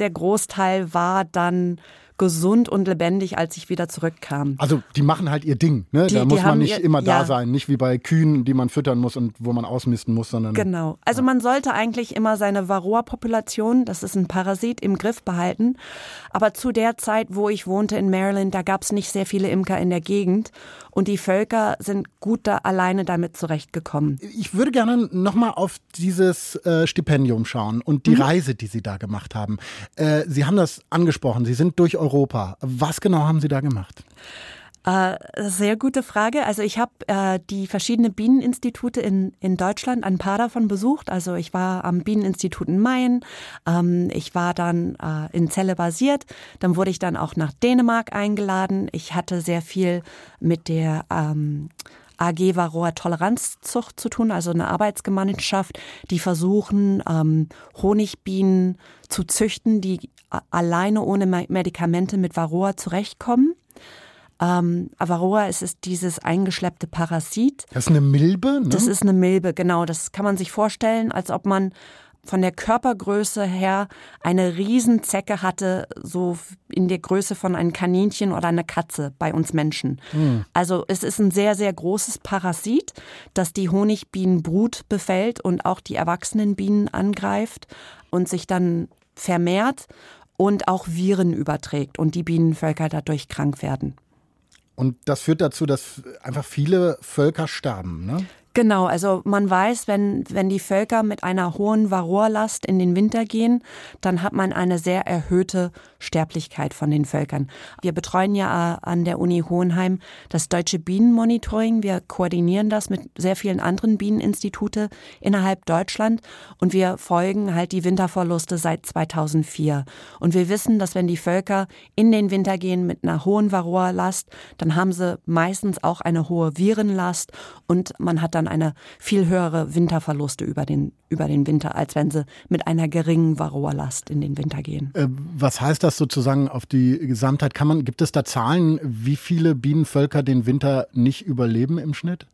Der Großteil war dann gesund und lebendig, als ich wieder zurückkam. Also die machen halt ihr Ding. Ne? Die, da muss man nicht ihr, immer ja. da sein, nicht wie bei Kühen, die man füttern muss und wo man ausmisten muss, sondern. Genau. Also ja. man sollte eigentlich immer seine Varroa-Population, das ist ein Parasit, im Griff behalten. Aber zu der Zeit, wo ich wohnte in Maryland, da gab es nicht sehr viele Imker in der Gegend und die Völker sind gut da alleine damit zurechtgekommen. Ich würde gerne nochmal auf dieses äh, Stipendium schauen und die mhm. Reise, die Sie da gemacht haben. Äh, Sie haben das angesprochen, Sie sind durch Europa. Was genau haben Sie da gemacht? Äh, sehr gute Frage. Also ich habe äh, die verschiedenen Bieneninstitute in, in Deutschland, ein paar davon besucht. Also ich war am Bieneninstitut in Mayen, ähm, ich war dann äh, in Celle basiert, dann wurde ich dann auch nach Dänemark eingeladen. Ich hatte sehr viel mit der ähm, AG Varroa Toleranzzucht zu tun, also eine Arbeitsgemeinschaft, die versuchen, ähm, Honigbienen zu züchten, die alleine ohne Medikamente mit Varroa zurechtkommen. Ähm, Avaroa ist, ist dieses eingeschleppte Parasit. Das ist eine Milbe, ne? Das ist eine Milbe, genau. Das kann man sich vorstellen, als ob man von der Körpergröße her eine Riesenzecke hatte, so in der Größe von einem Kaninchen oder einer Katze bei uns Menschen. Mhm. Also es ist ein sehr, sehr großes Parasit, das die Honigbienenbrut befällt und auch die erwachsenen Bienen angreift und sich dann vermehrt und auch Viren überträgt und die Bienenvölker dadurch krank werden. Und das führt dazu, dass einfach viele Völker sterben, ne? Genau, also man weiß, wenn, wenn die Völker mit einer hohen Varroalast in den Winter gehen, dann hat man eine sehr erhöhte Sterblichkeit von den Völkern. Wir betreuen ja äh, an der Uni Hohenheim das deutsche Bienenmonitoring. Wir koordinieren das mit sehr vielen anderen Bieneninstitute innerhalb Deutschland und wir folgen halt die Winterverluste seit 2004. Und wir wissen, dass wenn die Völker in den Winter gehen mit einer hohen Varroalast, dann haben sie meistens auch eine hohe Virenlast und man hat dann eine viel höhere Winterverluste über den, über den Winter, als wenn sie mit einer geringen Varroa-Last in den Winter gehen. Äh, was heißt das sozusagen auf die Gesamtheit? Kann man, gibt es da Zahlen, wie viele Bienenvölker den Winter nicht überleben im Schnitt?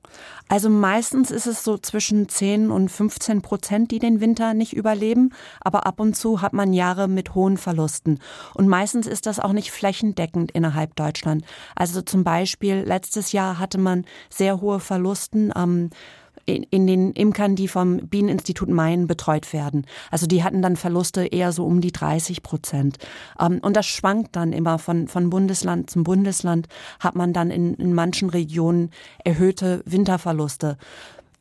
Also meistens ist es so zwischen 10 und 15 Prozent, die den Winter nicht überleben. Aber ab und zu hat man Jahre mit hohen Verlusten. Und meistens ist das auch nicht flächendeckend innerhalb Deutschland. Also zum Beispiel letztes Jahr hatte man sehr hohe Verlusten am in, in den Imkern, die vom Bieneninstitut Main betreut werden. Also die hatten dann Verluste eher so um die 30 Prozent. Ähm, und das schwankt dann immer von, von Bundesland zum Bundesland, hat man dann in, in manchen Regionen erhöhte Winterverluste.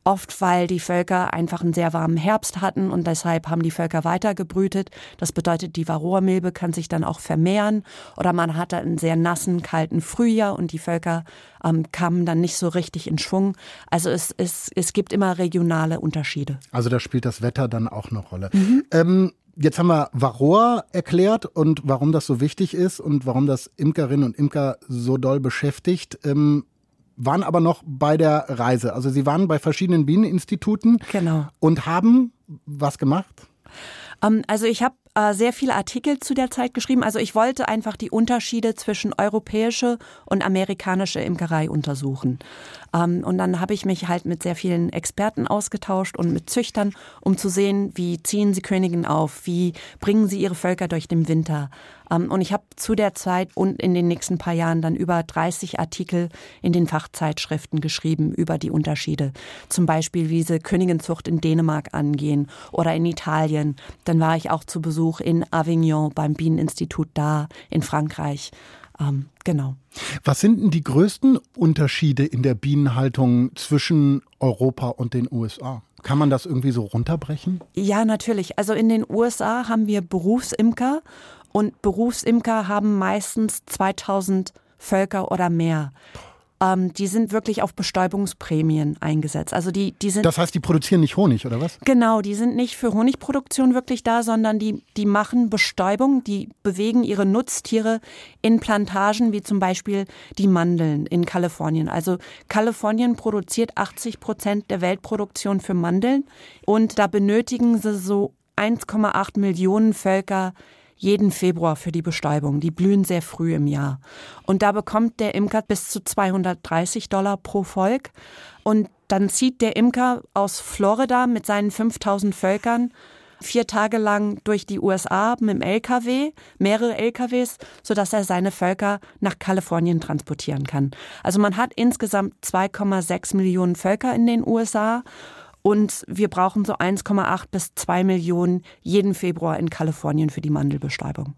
Oft, weil die Völker einfach einen sehr warmen Herbst hatten und deshalb haben die Völker weiter gebrütet. Das bedeutet, die Varroa-Milbe kann sich dann auch vermehren oder man hatte einen sehr nassen, kalten Frühjahr und die Völker ähm, kamen dann nicht so richtig in Schwung. Also es, es, es gibt immer regionale Unterschiede. Also da spielt das Wetter dann auch eine Rolle. Mhm. Ähm Jetzt haben wir Varroa erklärt und warum das so wichtig ist und warum das Imkerinnen und Imker so doll beschäftigt. Ähm, waren aber noch bei der Reise. Also Sie waren bei verschiedenen Bieneninstituten genau. und haben was gemacht? Ähm, also ich habe äh, sehr viele Artikel zu der Zeit geschrieben. Also ich wollte einfach die Unterschiede zwischen europäische und amerikanische Imkerei untersuchen. Ähm, und dann habe ich mich halt mit sehr vielen Experten ausgetauscht und mit Züchtern, um zu sehen, wie ziehen sie Königinnen auf, wie bringen sie ihre Völker durch den Winter. Und ich habe zu der Zeit und in den nächsten paar Jahren dann über 30 Artikel in den Fachzeitschriften geschrieben über die Unterschiede. Zum Beispiel, wie sie Königinzucht in Dänemark angehen oder in Italien. Dann war ich auch zu Besuch in Avignon beim Bieneninstitut da in Frankreich. Ähm, genau. Was sind denn die größten Unterschiede in der Bienenhaltung zwischen Europa und den USA? Kann man das irgendwie so runterbrechen? Ja, natürlich. Also in den USA haben wir Berufsimker und Berufsimker haben meistens 2000 Völker oder mehr. Ähm, die sind wirklich auf Bestäubungsprämien eingesetzt. Also die, die sind. Das heißt, die produzieren nicht Honig, oder was? Genau, die sind nicht für Honigproduktion wirklich da, sondern die, die machen Bestäubung, die bewegen ihre Nutztiere in Plantagen, wie zum Beispiel die Mandeln in Kalifornien. Also Kalifornien produziert 80 Prozent der Weltproduktion für Mandeln und da benötigen sie so 1,8 Millionen Völker jeden Februar für die Bestäubung. Die blühen sehr früh im Jahr. Und da bekommt der Imker bis zu 230 Dollar pro Volk. Und dann zieht der Imker aus Florida mit seinen 5000 Völkern vier Tage lang durch die USA mit dem LKW, mehrere LKWs, sodass er seine Völker nach Kalifornien transportieren kann. Also man hat insgesamt 2,6 Millionen Völker in den USA und wir brauchen so 1,8 bis 2 Millionen jeden Februar in Kalifornien für die Mandelbestäubung.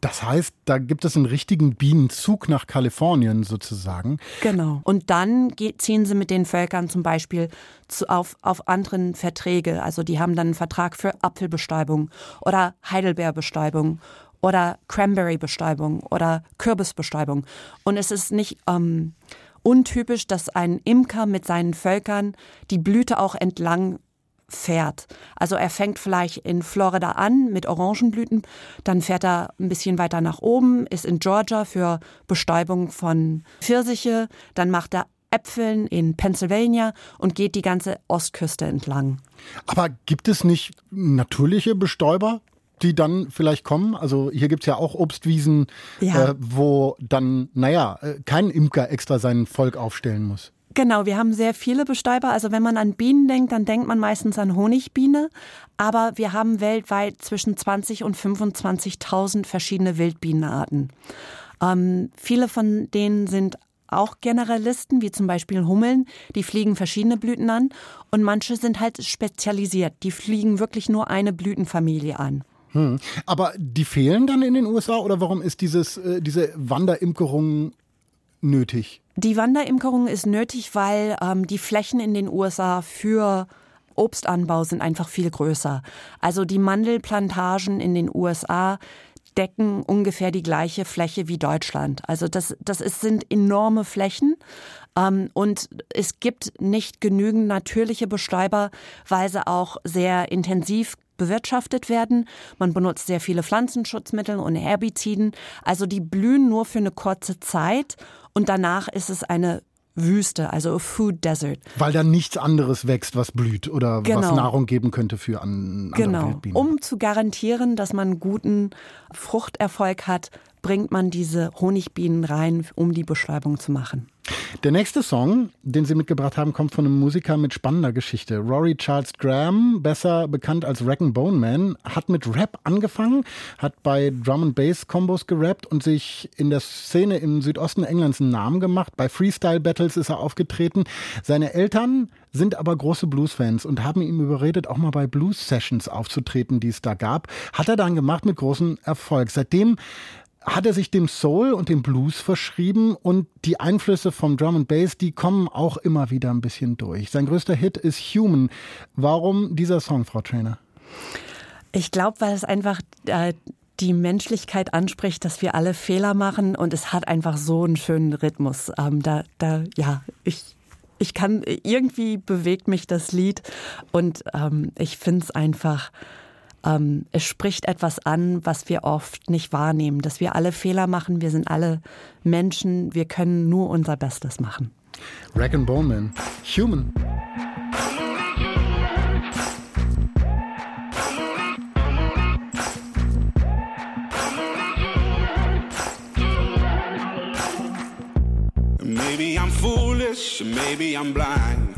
Das heißt, da gibt es einen richtigen Bienenzug nach Kalifornien sozusagen. Genau. Und dann ziehen sie mit den Völkern zum Beispiel zu, auf, auf anderen Verträge. Also die haben dann einen Vertrag für Apfelbestäubung oder Heidelbeerbestäubung oder Cranberry-Bestäubung oder Kürbisbestäubung. Und es ist nicht ähm, untypisch, dass ein Imker mit seinen Völkern die Blüte auch entlang fährt. Also er fängt vielleicht in Florida an mit Orangenblüten, dann fährt er ein bisschen weiter nach oben, ist in Georgia für Bestäubung von Pfirsiche, dann macht er Äpfeln in Pennsylvania und geht die ganze Ostküste entlang. Aber gibt es nicht natürliche Bestäuber? Die dann vielleicht kommen? Also hier gibt es ja auch Obstwiesen, ja. Äh, wo dann, naja, äh, kein Imker extra sein Volk aufstellen muss. Genau, wir haben sehr viele Bestäuber. Also wenn man an Bienen denkt, dann denkt man meistens an Honigbiene. Aber wir haben weltweit zwischen 20 und 25.000 verschiedene Wildbienenarten. Ähm, viele von denen sind auch Generalisten, wie zum Beispiel Hummeln, die fliegen verschiedene Blüten an. Und manche sind halt spezialisiert, die fliegen wirklich nur eine Blütenfamilie an. Hm. Aber die fehlen dann in den USA oder warum ist dieses, äh, diese Wanderimkerung nötig? Die Wanderimkerung ist nötig, weil ähm, die Flächen in den USA für Obstanbau sind einfach viel größer. Also die Mandelplantagen in den USA decken ungefähr die gleiche Fläche wie Deutschland. Also das, das ist, sind enorme Flächen. Ähm, und es gibt nicht genügend natürliche Bestäuber, weil sie auch sehr intensiv bewirtschaftet werden. Man benutzt sehr viele Pflanzenschutzmittel und Herbiziden. Also die blühen nur für eine kurze Zeit und danach ist es eine Wüste, also a Food Desert. Weil da nichts anderes wächst, was blüht oder genau. was Nahrung geben könnte für an, andere genau. Wildbienen. Um zu garantieren, dass man guten Fruchterfolg hat, bringt man diese Honigbienen rein, um die Bestäubung zu machen. Der nächste Song, den Sie mitgebracht haben, kommt von einem Musiker mit spannender Geschichte. Rory Charles Graham, besser bekannt als Rack Bone Man, hat mit Rap angefangen, hat bei Drum and Bass Combos gerappt und sich in der Szene im Südosten Englands einen Namen gemacht. Bei Freestyle Battles ist er aufgetreten. Seine Eltern sind aber große Blues-Fans und haben ihm überredet, auch mal bei Blues-Sessions aufzutreten, die es da gab. Hat er dann gemacht mit großem Erfolg. Seitdem hat er sich dem Soul und dem Blues verschrieben und die Einflüsse vom Drum and Bass, die kommen auch immer wieder ein bisschen durch. Sein größter Hit ist Human. Warum dieser Song, Frau Trainer? Ich glaube, weil es einfach äh, die Menschlichkeit anspricht, dass wir alle Fehler machen und es hat einfach so einen schönen Rhythmus. Ähm, da, da, ja, ich, ich kann, irgendwie bewegt mich das Lied und ähm, ich finde es einfach ähm, es spricht etwas an, was wir oft nicht wahrnehmen, dass wir alle Fehler machen, wir sind alle Menschen, wir können nur unser Bestes machen. Rack and Bowman, Human. Maybe I'm foolish, maybe I'm blind.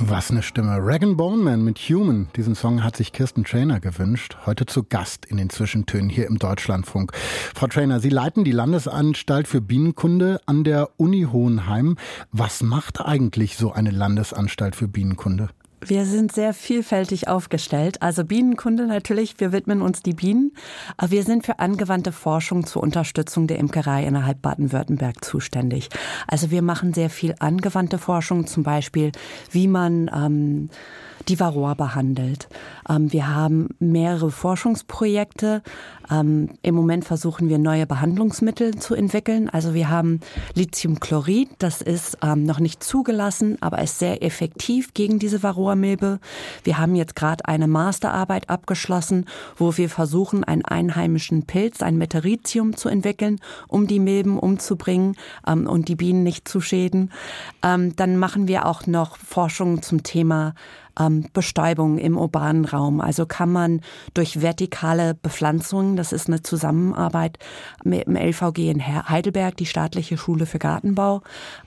Was eine Stimme. Rag Bone Man mit Human. Diesen Song hat sich Kirsten Trainer gewünscht. Heute zu Gast in den Zwischentönen hier im Deutschlandfunk. Frau Trainer, Sie leiten die Landesanstalt für Bienenkunde an der Uni Hohenheim. Was macht eigentlich so eine Landesanstalt für Bienenkunde? Wir sind sehr vielfältig aufgestellt. Also Bienenkunde natürlich, wir widmen uns die Bienen. Aber wir sind für angewandte Forschung zur Unterstützung der Imkerei innerhalb Baden-Württemberg zuständig. Also wir machen sehr viel angewandte Forschung, zum Beispiel wie man ähm, die Varroa behandelt. Ähm, wir haben mehrere Forschungsprojekte. Ähm, Im Moment versuchen wir neue Behandlungsmittel zu entwickeln. Also wir haben Lithiumchlorid, das ist ähm, noch nicht zugelassen, aber ist sehr effektiv gegen diese Varroa-Milbe. Wir haben jetzt gerade eine Masterarbeit abgeschlossen, wo wir versuchen, einen einheimischen Pilz, ein Meteritium zu entwickeln, um die Milben umzubringen ähm, und die Bienen nicht zu schäden. Ähm, dann machen wir auch noch Forschung zum Thema ähm, Bestäubung im urbanen Raum. Also kann man durch vertikale Bepflanzungen, das ist eine Zusammenarbeit mit dem LVG in Heidelberg, die staatliche Schule für Gartenbau,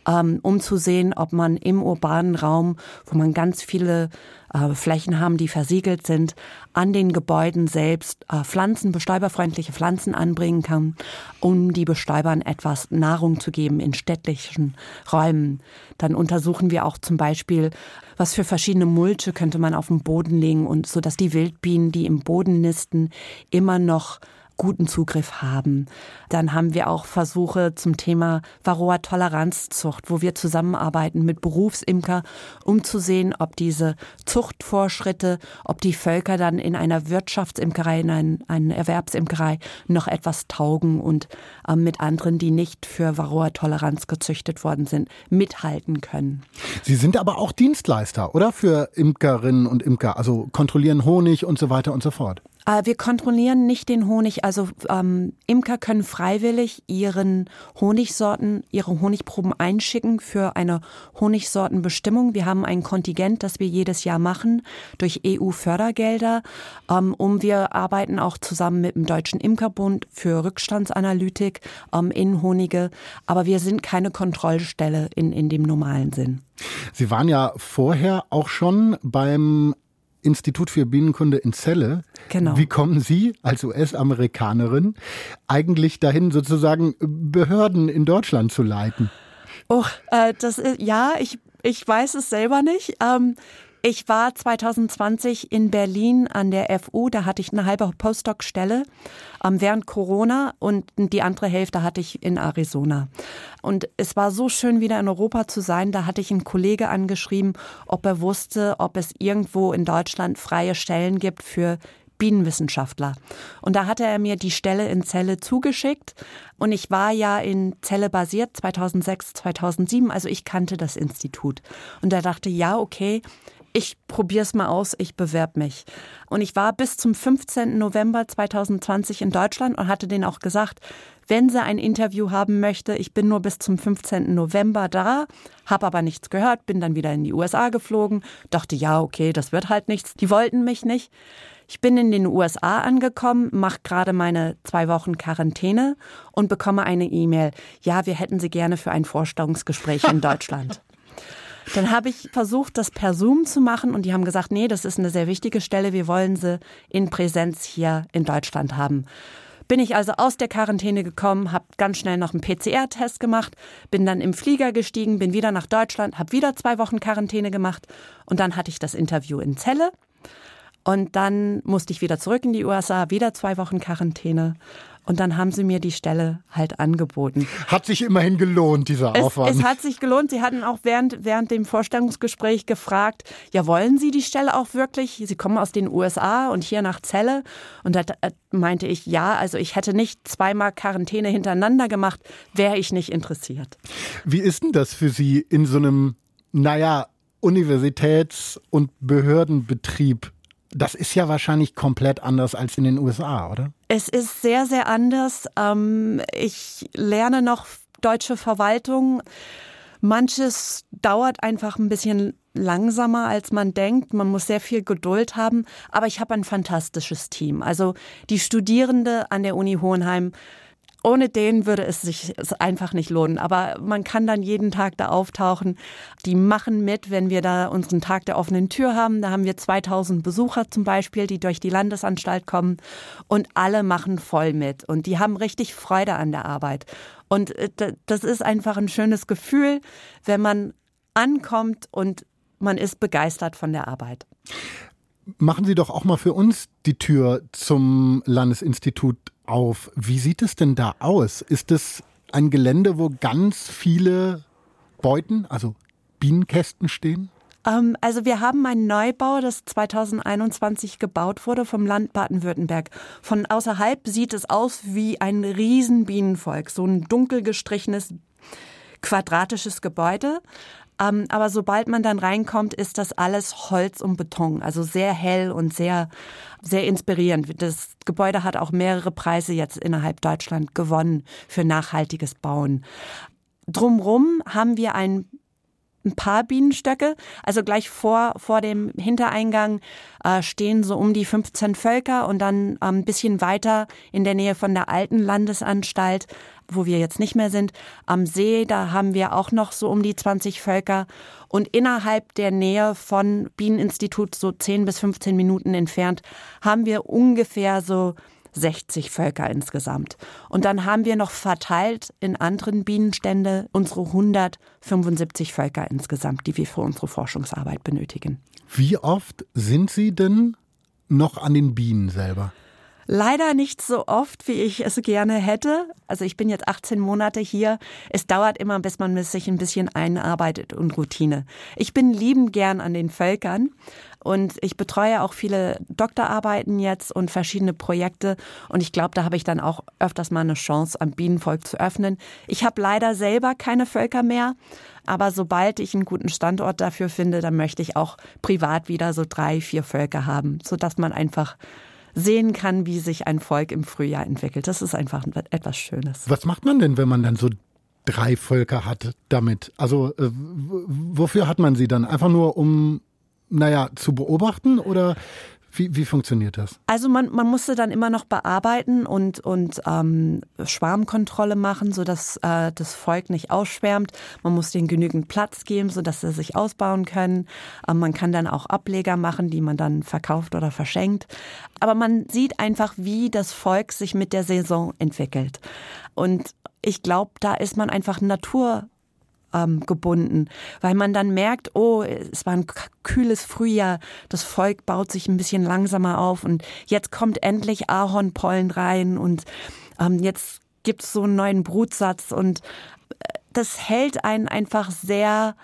ähm, um zu sehen, ob man im urbanen Raum, wo man ganz viele äh, Flächen haben, die versiegelt sind, an den Gebäuden selbst äh, Pflanzen, bestäuberfreundliche Pflanzen anbringen kann, um die Bestäubern etwas Nahrung zu geben in städtlichen Räumen. Dann untersuchen wir auch zum Beispiel, was für verschiedene Mulche könnte man auf den Boden legen und so, dass die Wildbienen, die im Boden nisten, immer noch guten Zugriff haben. Dann haben wir auch Versuche zum Thema Varroa-Toleranzzucht, wo wir zusammenarbeiten mit Berufsimker, um zu sehen, ob diese Zuchtvorschritte, ob die Völker dann in einer Wirtschaftsimkerei, in einer Erwerbsimkerei noch etwas taugen und äh, mit anderen, die nicht für Varroa-Toleranz gezüchtet worden sind, mithalten können. Sie sind aber auch Dienstleister, oder? Für Imkerinnen und Imker, also kontrollieren Honig und so weiter und so fort. Äh, wir kontrollieren nicht den Honig. Also ähm, Imker können freiwillig ihren Honigsorten, ihre Honigproben einschicken für eine Honigsortenbestimmung. Wir haben ein Kontingent, das wir jedes Jahr machen durch EU-Fördergelder. Ähm, um wir arbeiten auch zusammen mit dem Deutschen Imkerbund für Rückstandsanalytik ähm, in Honige. Aber wir sind keine Kontrollstelle in, in dem normalen Sinn. Sie waren ja vorher auch schon beim Institut für Bienenkunde in Celle. Genau. Wie kommen Sie als US-Amerikanerin eigentlich dahin, sozusagen Behörden in Deutschland zu leiten? Oh, äh, das ist, ja, ich, ich weiß es selber nicht. Ähm, ich war 2020 in Berlin an der FU, da hatte ich eine halbe Postdoc-Stelle ähm, während Corona und die andere Hälfte hatte ich in Arizona. Und es war so schön, wieder in Europa zu sein. Da hatte ich einen Kollege angeschrieben, ob er wusste, ob es irgendwo in Deutschland freie Stellen gibt für Bienenwissenschaftler. Und da hatte er mir die Stelle in Celle zugeschickt. Und ich war ja in Celle basiert 2006, 2007. Also ich kannte das Institut. Und er dachte, ja, okay, ich probiere es mal aus, ich bewerbe mich. Und ich war bis zum 15. November 2020 in Deutschland und hatte denen auch gesagt, wenn sie ein Interview haben möchte, ich bin nur bis zum 15. November da, habe aber nichts gehört, bin dann wieder in die USA geflogen, dachte, ja, okay, das wird halt nichts. Die wollten mich nicht. Ich bin in den USA angekommen, mache gerade meine zwei Wochen Quarantäne und bekomme eine E-Mail. Ja, wir hätten Sie gerne für ein Vorstellungsgespräch in Deutschland. Dann habe ich versucht, das per Zoom zu machen und die haben gesagt, nee, das ist eine sehr wichtige Stelle, wir wollen sie in Präsenz hier in Deutschland haben. Bin ich also aus der Quarantäne gekommen, habe ganz schnell noch einen PCR-Test gemacht, bin dann im Flieger gestiegen, bin wieder nach Deutschland, habe wieder zwei Wochen Quarantäne gemacht und dann hatte ich das Interview in Celle. Und dann musste ich wieder zurück in die USA, wieder zwei Wochen Quarantäne. Und dann haben sie mir die Stelle halt angeboten. Hat sich immerhin gelohnt, dieser es, Aufwand. Es hat sich gelohnt. Sie hatten auch während, während dem Vorstellungsgespräch gefragt, ja, wollen Sie die Stelle auch wirklich? Sie kommen aus den USA und hier nach Celle. Und da meinte ich, ja, also ich hätte nicht zweimal Quarantäne hintereinander gemacht, wäre ich nicht interessiert. Wie ist denn das für Sie in so einem, naja, Universitäts- und Behördenbetrieb das ist ja wahrscheinlich komplett anders als in den USA, oder? Es ist sehr, sehr anders. Ähm, ich lerne noch deutsche Verwaltung. Manches dauert einfach ein bisschen langsamer, als man denkt. Man muss sehr viel Geduld haben. Aber ich habe ein fantastisches Team. Also die Studierende an der Uni Hohenheim ohne den würde es sich einfach nicht lohnen. Aber man kann dann jeden Tag da auftauchen. Die machen mit, wenn wir da unseren Tag der offenen Tür haben. Da haben wir 2000 Besucher zum Beispiel, die durch die Landesanstalt kommen. Und alle machen voll mit. Und die haben richtig Freude an der Arbeit. Und äh, das ist einfach ein schönes Gefühl, wenn man ankommt und man ist begeistert von der Arbeit machen Sie doch auch mal für uns die Tür zum Landesinstitut auf. Wie sieht es denn da aus? Ist es ein Gelände, wo ganz viele Beuten, also Bienenkästen stehen? Ähm, also wir haben einen Neubau, das 2021 gebaut wurde vom Land Baden-Württemberg. Von außerhalb sieht es aus wie ein Riesenbienenvolk, so ein dunkel gestrichenes quadratisches Gebäude. Ähm, aber sobald man dann reinkommt, ist das alles Holz und Beton, also sehr hell und sehr, sehr inspirierend. Das Gebäude hat auch mehrere Preise jetzt innerhalb Deutschland gewonnen für nachhaltiges Bauen. Drumrum haben wir ein ein paar Bienenstöcke. Also gleich vor, vor dem Hintereingang äh, stehen so um die 15 Völker und dann ein ähm, bisschen weiter in der Nähe von der alten Landesanstalt, wo wir jetzt nicht mehr sind, am See, da haben wir auch noch so um die 20 Völker. Und innerhalb der Nähe von Bieneninstitut, so 10 bis 15 Minuten entfernt, haben wir ungefähr so 60 Völker insgesamt. Und dann haben wir noch verteilt in anderen Bienenstände unsere 175 Völker insgesamt, die wir für unsere Forschungsarbeit benötigen. Wie oft sind Sie denn noch an den Bienen selber? Leider nicht so oft, wie ich es gerne hätte. Also ich bin jetzt 18 Monate hier. Es dauert immer, bis man sich ein bisschen einarbeitet und Routine. Ich bin liebend gern an den Völkern und ich betreue auch viele Doktorarbeiten jetzt und verschiedene Projekte. Und ich glaube, da habe ich dann auch öfters mal eine Chance, am Bienenvolk zu öffnen. Ich habe leider selber keine Völker mehr. Aber sobald ich einen guten Standort dafür finde, dann möchte ich auch privat wieder so drei, vier Völker haben, sodass man einfach sehen kann, wie sich ein Volk im Frühjahr entwickelt. Das ist einfach etwas Schönes. Was macht man denn, wenn man dann so drei Völker hat damit? Also äh, wofür hat man sie dann? Einfach nur um, naja, zu beobachten oder wie, wie funktioniert das? Also man, man musste dann immer noch bearbeiten und, und ähm, Schwarmkontrolle machen, sodass äh, das Volk nicht ausschwärmt. Man muss denen genügend Platz geben, sodass sie sich ausbauen können. Ähm, man kann dann auch Ableger machen, die man dann verkauft oder verschenkt. Aber man sieht einfach, wie das Volk sich mit der Saison entwickelt. Und ich glaube, da ist man einfach Natur ähm, gebunden, weil man dann merkt, oh, es war ein kühles Frühjahr, das Volk baut sich ein bisschen langsamer auf und jetzt kommt endlich Ahornpollen rein und ähm, jetzt gibt es so einen neuen Brutsatz und äh, das hält einen einfach sehr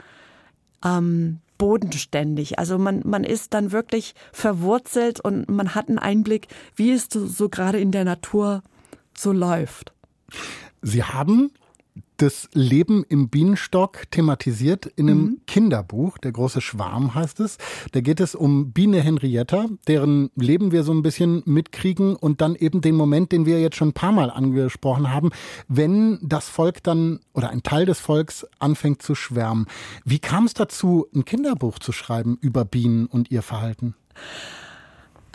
ähm, bodenständig. Also man, man ist dann wirklich verwurzelt und man hat einen Einblick, wie es so, so gerade in der Natur so läuft. Sie haben das Leben im Bienenstock thematisiert in einem mhm. Kinderbuch. Der große Schwarm heißt es. Da geht es um Biene Henrietta, deren Leben wir so ein bisschen mitkriegen und dann eben den Moment, den wir jetzt schon ein paar Mal angesprochen haben, wenn das Volk dann oder ein Teil des Volks anfängt zu schwärmen. Wie kam es dazu, ein Kinderbuch zu schreiben über Bienen und ihr Verhalten?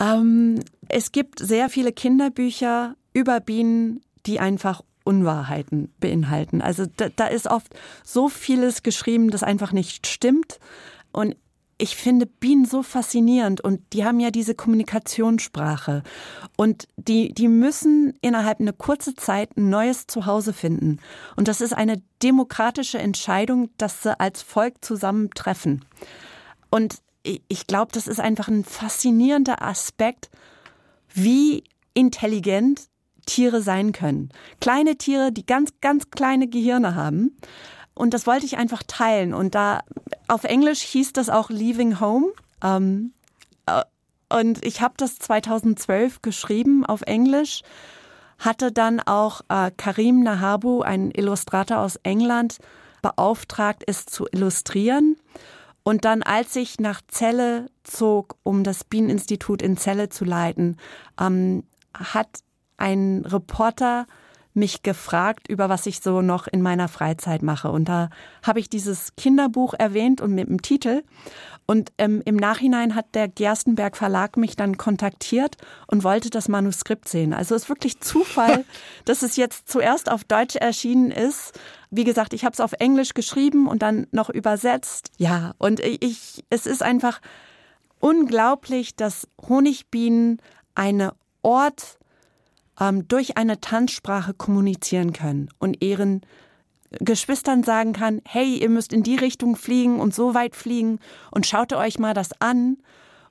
Ähm, es gibt sehr viele Kinderbücher über Bienen, die einfach Unwahrheiten beinhalten. Also da, da ist oft so vieles geschrieben, das einfach nicht stimmt. Und ich finde Bienen so faszinierend und die haben ja diese Kommunikationssprache und die, die müssen innerhalb einer kurzen Zeit ein neues Zuhause finden. Und das ist eine demokratische Entscheidung, dass sie als Volk zusammentreffen. Und ich glaube, das ist einfach ein faszinierender Aspekt, wie intelligent Tiere sein können. Kleine Tiere, die ganz, ganz kleine Gehirne haben. Und das wollte ich einfach teilen. Und da auf Englisch hieß das auch Leaving Home. Ähm, äh, und ich habe das 2012 geschrieben auf Englisch, hatte dann auch äh, Karim Nahabu, ein Illustrator aus England, beauftragt, es zu illustrieren. Und dann, als ich nach Celle zog, um das Bieneninstitut in Celle zu leiten, ähm, hat ein Reporter mich gefragt, über was ich so noch in meiner Freizeit mache. Und da habe ich dieses Kinderbuch erwähnt und mit dem Titel. Und ähm, im Nachhinein hat der Gerstenberg Verlag mich dann kontaktiert und wollte das Manuskript sehen. Also es ist wirklich Zufall, dass es jetzt zuerst auf Deutsch erschienen ist. Wie gesagt, ich habe es auf Englisch geschrieben und dann noch übersetzt. Ja, und ich, es ist einfach unglaublich, dass Honigbienen eine Ort ähm, durch eine Tanzsprache kommunizieren können und ihren Geschwistern sagen kann, hey, ihr müsst in die Richtung fliegen und so weit fliegen und schaut euch mal das an.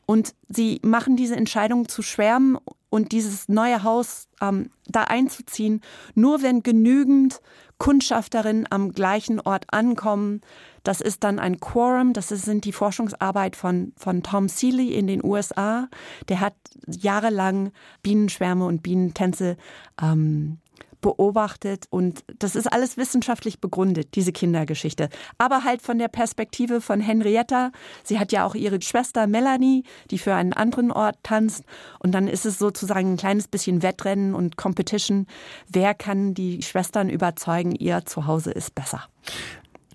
Und sie machen diese Entscheidung zu schwärmen und dieses neue Haus ähm, da einzuziehen, nur wenn genügend Kundschafterinnen am gleichen Ort ankommen. Das ist dann ein Quorum, das sind die Forschungsarbeit von, von Tom Seeley in den USA. Der hat jahrelang Bienenschwärme und Bienentänze ähm, beobachtet und das ist alles wissenschaftlich begründet, diese Kindergeschichte. Aber halt von der Perspektive von Henrietta. Sie hat ja auch ihre Schwester Melanie, die für einen anderen Ort tanzt und dann ist es sozusagen ein kleines bisschen Wettrennen und Competition. Wer kann die Schwestern überzeugen, ihr Zuhause ist besser?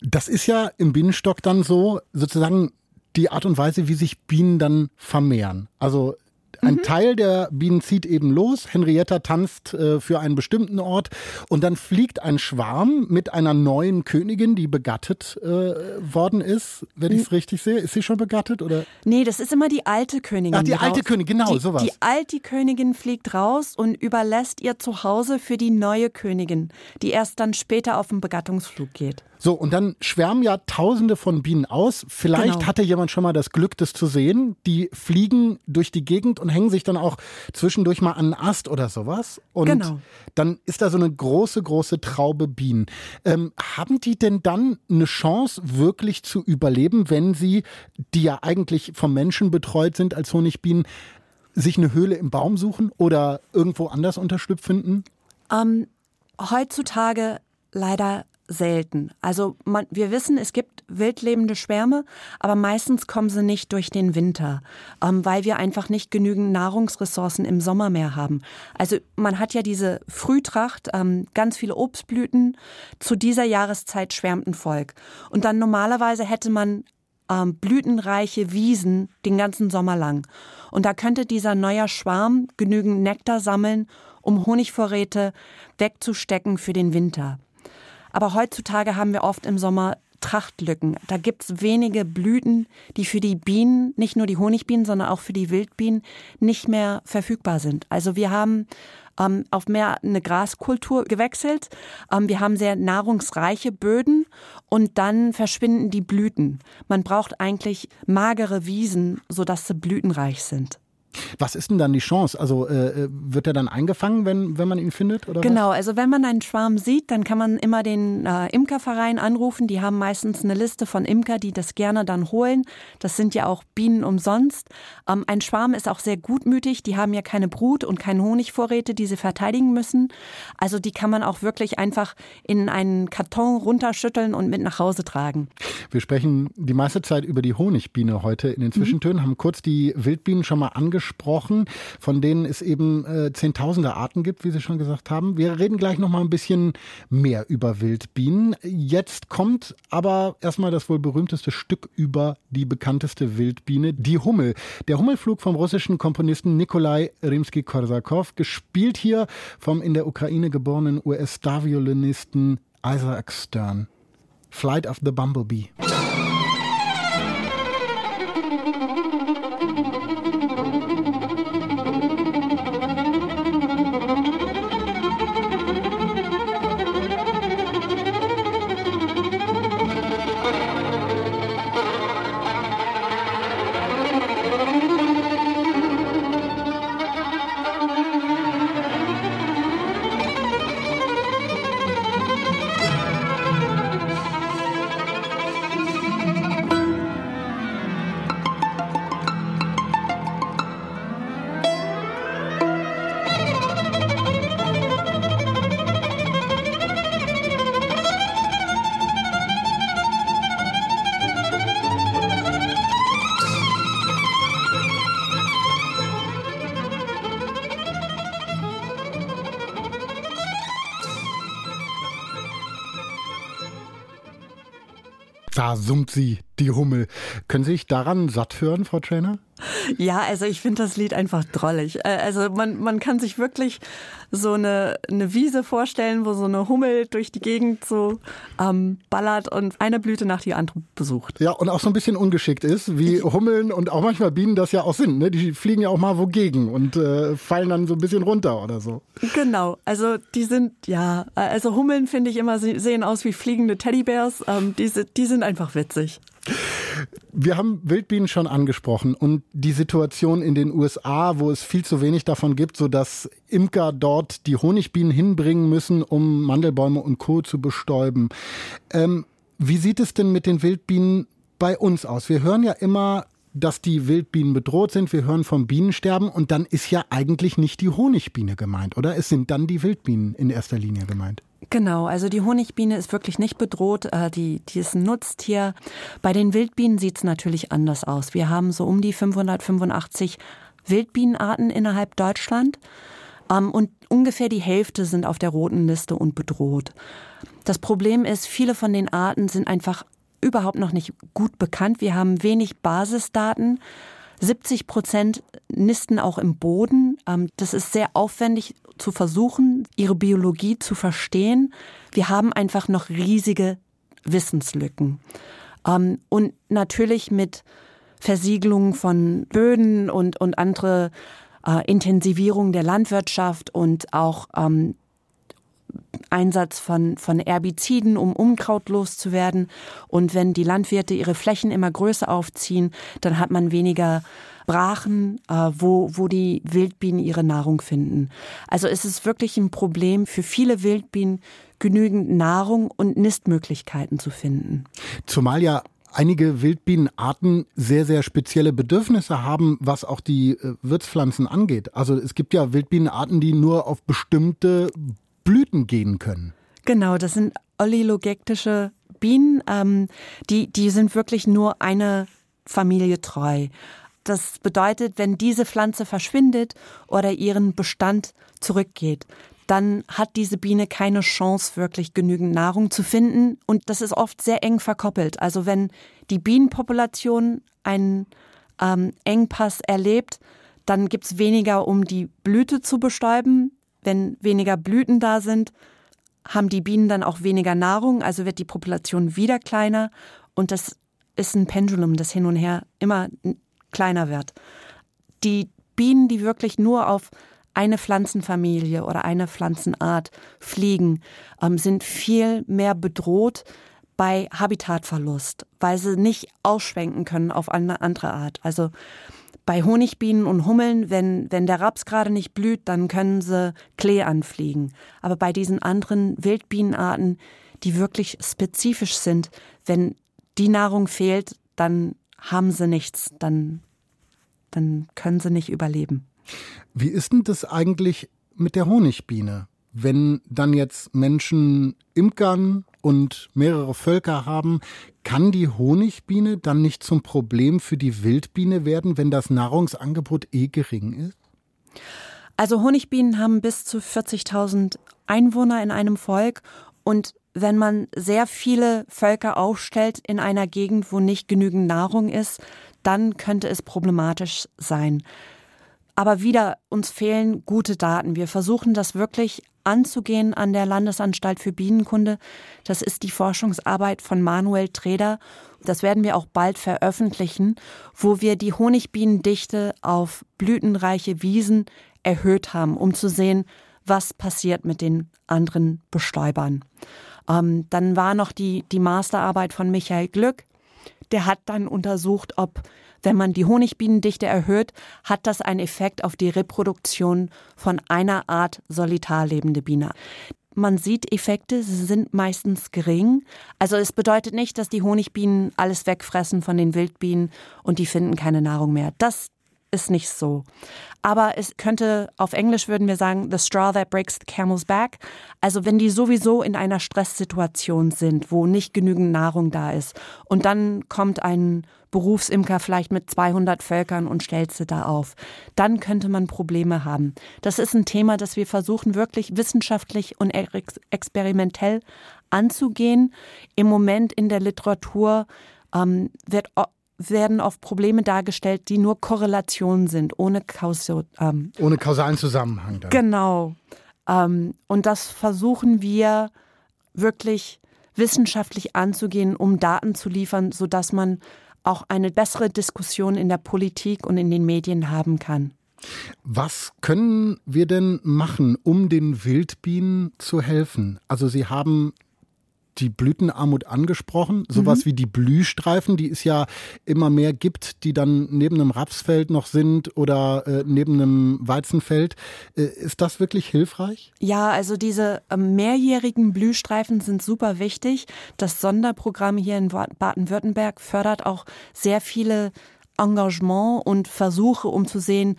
Das ist ja im Bienenstock dann so sozusagen die Art und Weise, wie sich Bienen dann vermehren. Also ein mhm. Teil der Bienen zieht eben los. Henrietta tanzt äh, für einen bestimmten Ort und dann fliegt ein Schwarm mit einer neuen Königin, die begattet äh, worden ist, wenn ich es richtig sehe. Ist sie schon begattet oder? Nee, das ist immer die alte Königin. Ach, die, die alte raus, Königin, genau, die, sowas. Die alte Königin fliegt raus und überlässt ihr Zuhause für die neue Königin, die erst dann später auf den Begattungsflug geht. So, und dann schwärmen ja tausende von Bienen aus. Vielleicht genau. hatte jemand schon mal das Glück, das zu sehen. Die fliegen durch die Gegend und hängen sich dann auch zwischendurch mal an einen Ast oder sowas. Und genau. dann ist da so eine große, große Traube Bienen. Ähm, haben die denn dann eine Chance, wirklich zu überleben, wenn sie, die ja eigentlich vom Menschen betreut sind als Honigbienen, sich eine Höhle im Baum suchen oder irgendwo anders Unterschlupf finden? Ähm, heutzutage leider selten. Also man, wir wissen, es gibt wildlebende Schwärme, aber meistens kommen sie nicht durch den Winter, ähm, weil wir einfach nicht genügend Nahrungsressourcen im Sommer mehr haben. Also man hat ja diese Frühtracht, ähm, ganz viele Obstblüten. Zu dieser Jahreszeit schwärmt ein Volk. Und dann normalerweise hätte man ähm, blütenreiche Wiesen den ganzen Sommer lang. Und da könnte dieser neue Schwarm genügend Nektar sammeln, um Honigvorräte wegzustecken für den Winter. Aber heutzutage haben wir oft im Sommer Trachtlücken. Da gibt es wenige Blüten, die für die Bienen, nicht nur die Honigbienen, sondern auch für die Wildbienen, nicht mehr verfügbar sind. Also wir haben ähm, auf mehr eine Graskultur gewechselt. Ähm, wir haben sehr nahrungsreiche Böden und dann verschwinden die Blüten. Man braucht eigentlich magere Wiesen, sodass sie blütenreich sind. Was ist denn dann die Chance? Also äh, äh, wird er dann eingefangen, wenn, wenn man ihn findet? Oder genau, was? also wenn man einen Schwarm sieht, dann kann man immer den äh, Imkerverein anrufen. Die haben meistens eine Liste von Imker, die das gerne dann holen. Das sind ja auch Bienen umsonst. Ähm, ein Schwarm ist auch sehr gutmütig. Die haben ja keine Brut und keine Honigvorräte, die sie verteidigen müssen. Also die kann man auch wirklich einfach in einen Karton runterschütteln und mit nach Hause tragen. Wir sprechen die meiste Zeit über die Honigbiene heute in den mhm. Zwischentönen, mhm. haben kurz die Wildbienen schon mal angeschaut gesprochen, von denen es eben äh, Zehntausende Arten gibt, wie Sie schon gesagt haben. Wir reden gleich noch mal ein bisschen mehr über Wildbienen. Jetzt kommt aber erstmal das wohl berühmteste Stück über die bekannteste Wildbiene, die Hummel. Der Hummelflug vom russischen Komponisten Nikolai Rimsky-Korsakow, gespielt hier vom in der Ukraine geborenen US-Star-Violinisten Isaac Stern. Flight of the Bumblebee. Da summt sie, die Hummel. Können Sie sich daran satt hören, Frau Trainer? Ja, also ich finde das Lied einfach drollig. Also man, man kann sich wirklich so eine, eine Wiese vorstellen, wo so eine Hummel durch die Gegend so ähm, ballert und eine Blüte nach die andere besucht. Ja, und auch so ein bisschen ungeschickt ist, wie Hummeln und auch manchmal Bienen das ja auch sind. Ne? Die fliegen ja auch mal wogegen und äh, fallen dann so ein bisschen runter oder so. Genau, also die sind, ja, also Hummeln finde ich immer sehen aus wie fliegende Teddybärs. Ähm, die, die sind einfach witzig. Wir haben Wildbienen schon angesprochen und die Situation in den USA, wo es viel zu wenig davon gibt, sodass Imker dort die Honigbienen hinbringen müssen, um Mandelbäume und Co. zu bestäuben. Ähm, wie sieht es denn mit den Wildbienen bei uns aus? Wir hören ja immer, dass die Wildbienen bedroht sind. Wir hören vom Bienensterben und dann ist ja eigentlich nicht die Honigbiene gemeint, oder? Es sind dann die Wildbienen in erster Linie gemeint. Genau, also die Honigbiene ist wirklich nicht bedroht, äh, die, die ist ein Nutztier. Bei den Wildbienen sieht es natürlich anders aus. Wir haben so um die 585 Wildbienenarten innerhalb Deutschland ähm, und ungefähr die Hälfte sind auf der roten Liste und bedroht. Das Problem ist, viele von den Arten sind einfach überhaupt noch nicht gut bekannt. Wir haben wenig Basisdaten. 70 Prozent nisten auch im Boden. Ähm, das ist sehr aufwendig zu versuchen, ihre Biologie zu verstehen. Wir haben einfach noch riesige Wissenslücken. Ähm, und natürlich mit Versiegelung von Böden und, und andere äh, Intensivierung der Landwirtschaft und auch ähm, Einsatz von, von Herbiziden, um Unkraut loszuwerden. Und wenn die Landwirte ihre Flächen immer größer aufziehen, dann hat man weniger Brachen, äh, wo, wo die Wildbienen ihre Nahrung finden. Also es ist wirklich ein Problem für viele Wildbienen, genügend Nahrung und Nistmöglichkeiten zu finden. Zumal ja einige Wildbienenarten sehr, sehr spezielle Bedürfnisse haben, was auch die äh, Wirtspflanzen angeht. Also es gibt ja Wildbienenarten, die nur auf bestimmte Blüten gehen können. Genau, das sind olilogektische Bienen. Ähm, die, die sind wirklich nur eine Familie treu. Das bedeutet, wenn diese Pflanze verschwindet oder ihren Bestand zurückgeht, dann hat diese Biene keine Chance, wirklich genügend Nahrung zu finden. Und das ist oft sehr eng verkoppelt. Also wenn die Bienenpopulation einen ähm, Engpass erlebt, dann gibt es weniger, um die Blüte zu bestäuben. Wenn weniger Blüten da sind, haben die Bienen dann auch weniger Nahrung, also wird die Population wieder kleiner. Und das ist ein Pendulum, das hin und her immer kleiner wird. Die Bienen, die wirklich nur auf eine Pflanzenfamilie oder eine Pflanzenart fliegen, ähm, sind viel mehr bedroht bei Habitatverlust, weil sie nicht ausschwenken können auf eine andere Art. Also bei Honigbienen und Hummeln, wenn, wenn der Raps gerade nicht blüht, dann können sie Klee anfliegen. Aber bei diesen anderen Wildbienenarten, die wirklich spezifisch sind, wenn die Nahrung fehlt, dann haben sie nichts, dann, dann können sie nicht überleben. Wie ist denn das eigentlich mit der Honigbiene? Wenn dann jetzt Menschen imkern und mehrere Völker haben, kann die Honigbiene dann nicht zum Problem für die Wildbiene werden, wenn das Nahrungsangebot eh gering ist? Also Honigbienen haben bis zu 40.000 Einwohner in einem Volk und wenn man sehr viele Völker aufstellt in einer Gegend, wo nicht genügend Nahrung ist, dann könnte es problematisch sein. Aber wieder, uns fehlen gute Daten. Wir versuchen das wirklich anzugehen an der Landesanstalt für Bienenkunde. Das ist die Forschungsarbeit von Manuel Treder. Das werden wir auch bald veröffentlichen, wo wir die Honigbienendichte auf blütenreiche Wiesen erhöht haben, um zu sehen, was passiert mit den anderen Bestäubern. Ähm, dann war noch die, die Masterarbeit von Michael Glück. Der hat dann untersucht, ob wenn man die Honigbienendichte erhöht, hat das einen Effekt auf die Reproduktion von einer Art solitar lebende Biene. Man sieht Effekte, sie sind meistens gering. Also es bedeutet nicht, dass die Honigbienen alles wegfressen von den Wildbienen und die finden keine Nahrung mehr. Das ist nicht so. Aber es könnte, auf Englisch würden wir sagen, the straw that breaks the camel's back. Also wenn die sowieso in einer Stresssituation sind, wo nicht genügend Nahrung da ist und dann kommt ein Berufsimker vielleicht mit 200 Völkern und stellt sie da auf, dann könnte man Probleme haben. Das ist ein Thema, das wir versuchen wirklich wissenschaftlich und ex experimentell anzugehen. Im Moment in der Literatur ähm, wird werden oft Probleme dargestellt, die nur Korrelationen sind, ohne, Kausio, ähm, ohne kausalen Zusammenhang. Dann. Genau. Ähm, und das versuchen wir wirklich wissenschaftlich anzugehen, um Daten zu liefern, sodass man auch eine bessere Diskussion in der Politik und in den Medien haben kann. Was können wir denn machen, um den Wildbienen zu helfen? Also Sie haben die Blütenarmut angesprochen, sowas mhm. wie die Blühstreifen, die es ja immer mehr gibt, die dann neben einem Rapsfeld noch sind oder äh, neben einem Weizenfeld. Äh, ist das wirklich hilfreich? Ja, also diese äh, mehrjährigen Blühstreifen sind super wichtig. Das Sonderprogramm hier in Baden-Württemberg fördert auch sehr viele Engagement und Versuche, um zu sehen,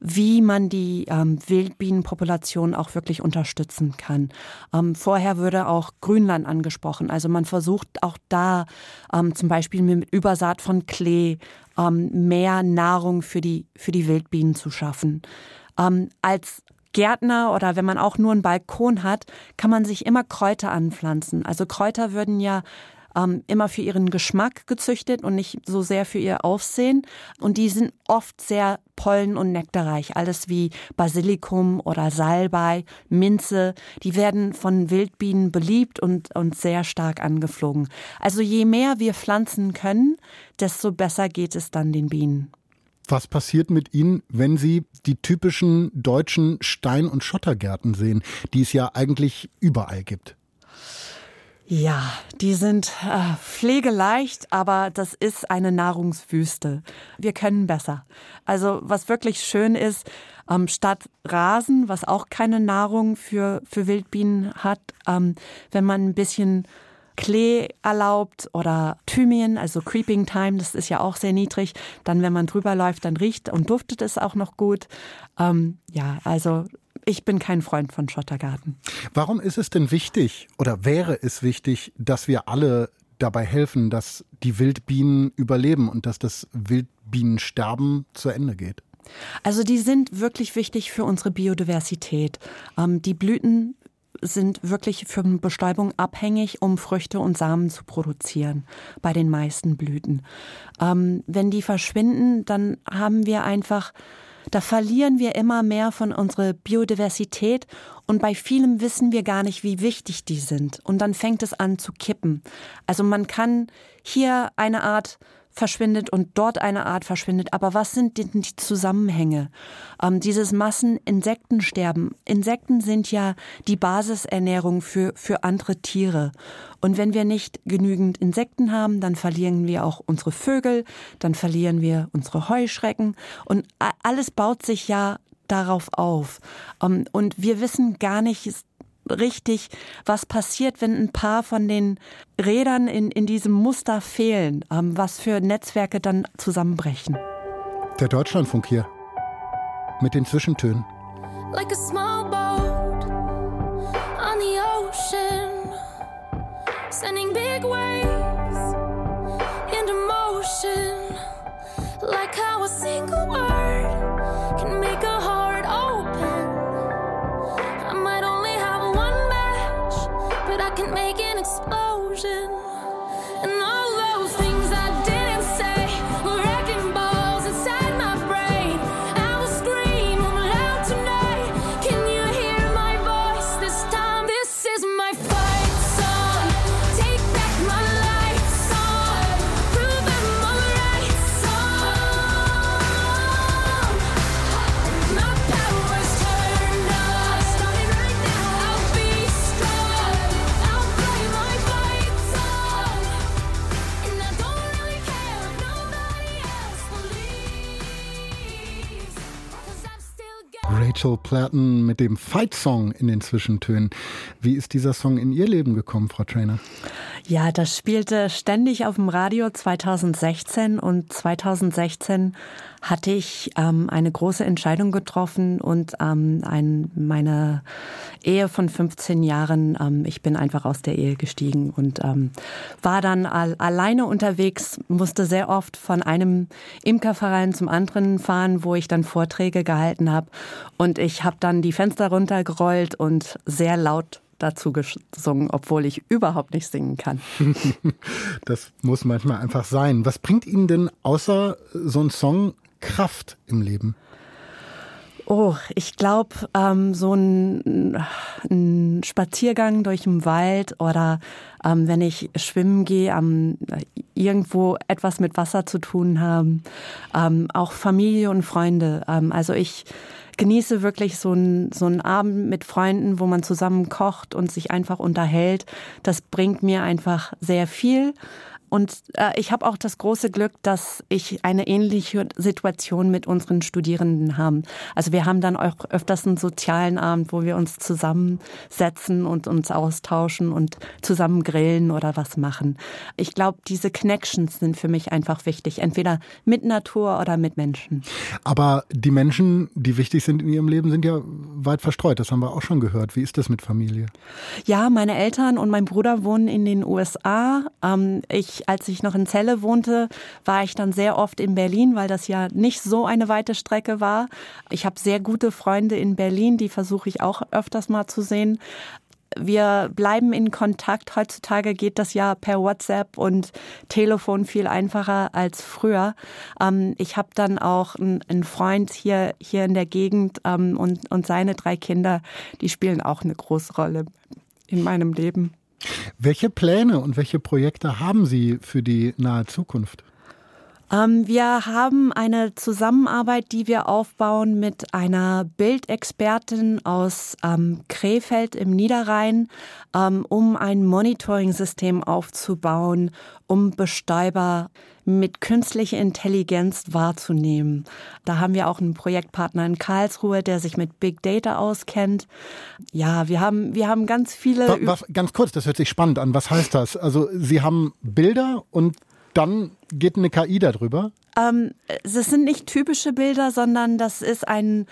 wie man die ähm, Wildbienenpopulation auch wirklich unterstützen kann. Ähm, vorher würde auch Grünland angesprochen. Also man versucht auch da ähm, zum Beispiel mit Übersaat von Klee ähm, mehr Nahrung für die, für die Wildbienen zu schaffen. Ähm, als Gärtner oder wenn man auch nur einen Balkon hat, kann man sich immer Kräuter anpflanzen. Also Kräuter würden ja ähm, immer für ihren Geschmack gezüchtet und nicht so sehr für ihr Aufsehen. Und die sind oft sehr pollen- und nektarreich. Alles wie Basilikum oder Salbei, Minze, die werden von Wildbienen beliebt und, und sehr stark angeflogen. Also je mehr wir pflanzen können, desto besser geht es dann den Bienen. Was passiert mit Ihnen, wenn Sie die typischen deutschen Stein- und Schottergärten sehen, die es ja eigentlich überall gibt? Ja, die sind äh, pflegeleicht, aber das ist eine Nahrungswüste. Wir können besser. Also was wirklich schön ist, ähm, statt Rasen, was auch keine Nahrung für, für Wildbienen hat, ähm, wenn man ein bisschen Klee erlaubt oder Thymian, also Creeping Time, das ist ja auch sehr niedrig. Dann, wenn man drüber läuft, dann riecht und duftet es auch noch gut. Ähm, ja, also ich bin kein Freund von Schottergarten. Warum ist es denn wichtig oder wäre es wichtig, dass wir alle dabei helfen, dass die Wildbienen überleben und dass das Wildbienensterben zu Ende geht? Also die sind wirklich wichtig für unsere Biodiversität. Ähm, die Blüten sind wirklich für Bestäubung abhängig, um Früchte und Samen zu produzieren bei den meisten Blüten. Ähm, wenn die verschwinden, dann haben wir einfach da verlieren wir immer mehr von unserer Biodiversität und bei vielem wissen wir gar nicht, wie wichtig die sind. Und dann fängt es an zu kippen. Also man kann hier eine Art verschwindet und dort eine Art verschwindet. Aber was sind denn die Zusammenhänge? Ähm, dieses Masseninsektensterben. Insekten sind ja die Basisernährung für, für andere Tiere. Und wenn wir nicht genügend Insekten haben, dann verlieren wir auch unsere Vögel, dann verlieren wir unsere Heuschrecken. Und alles baut sich ja darauf auf. Ähm, und wir wissen gar nicht richtig, was passiert, wenn ein paar von den Rädern in, in diesem Muster fehlen, ähm, was für Netzwerke dann zusammenbrechen. Der Deutschlandfunk hier mit den Zwischentönen. Like a small boat on the ocean, sending big waves Rachel Platten mit dem Fight Song in den Zwischentönen. Wie ist dieser Song in Ihr Leben gekommen, Frau Trainer? Ja, das spielte ständig auf dem Radio. 2016 und 2016 hatte ich ähm, eine große Entscheidung getroffen und ähm, ein, meine Ehe von 15 Jahren, ähm, ich bin einfach aus der Ehe gestiegen und ähm, war dann all, alleine unterwegs, musste sehr oft von einem Imkerverein zum anderen fahren, wo ich dann Vorträge gehalten habe. Und ich habe dann die Fenster runtergerollt und sehr laut dazu gesungen, obwohl ich überhaupt nicht singen kann. Das muss manchmal einfach sein. Was bringt Ihnen denn außer so ein Song Kraft im Leben? Oh, ich glaube, ähm, so ein, ein Spaziergang durch den Wald oder ähm, wenn ich schwimmen gehe, ähm, irgendwo etwas mit Wasser zu tun haben, ähm, auch Familie und Freunde. Ähm, also ich genieße wirklich so einen so einen Abend mit Freunden, wo man zusammen kocht und sich einfach unterhält. Das bringt mir einfach sehr viel. Und äh, ich habe auch das große Glück, dass ich eine ähnliche Situation mit unseren Studierenden haben. Also wir haben dann auch öfters einen sozialen Abend, wo wir uns zusammensetzen und uns austauschen und zusammen grillen oder was machen. Ich glaube, diese Connections sind für mich einfach wichtig, entweder mit Natur oder mit Menschen. Aber die Menschen, die wichtig sind in ihrem Leben, sind ja weit verstreut. Das haben wir auch schon gehört. Wie ist das mit Familie? Ja, meine Eltern und mein Bruder wohnen in den USA. Ähm, ich als ich noch in Celle wohnte, war ich dann sehr oft in Berlin, weil das ja nicht so eine weite Strecke war. Ich habe sehr gute Freunde in Berlin, die versuche ich auch öfters mal zu sehen. Wir bleiben in Kontakt. Heutzutage geht das ja per WhatsApp und Telefon viel einfacher als früher. Ähm, ich habe dann auch einen Freund hier, hier in der Gegend ähm, und, und seine drei Kinder, die spielen auch eine große Rolle in meinem Leben. Welche Pläne und welche Projekte haben Sie für die nahe Zukunft? Ähm, wir haben eine Zusammenarbeit, die wir aufbauen mit einer Bildexpertin aus ähm, Krefeld im Niederrhein, ähm, um ein Monitoring-System aufzubauen, um Bestäuber mit künstlicher Intelligenz wahrzunehmen. Da haben wir auch einen Projektpartner in Karlsruhe, der sich mit Big Data auskennt. Ja, wir haben, wir haben ganz viele. Was, was, ganz kurz, das hört sich spannend an. Was heißt das? Also Sie haben Bilder und dann geht eine KI darüber? Ähm, das sind nicht typische Bilder, sondern das ist ein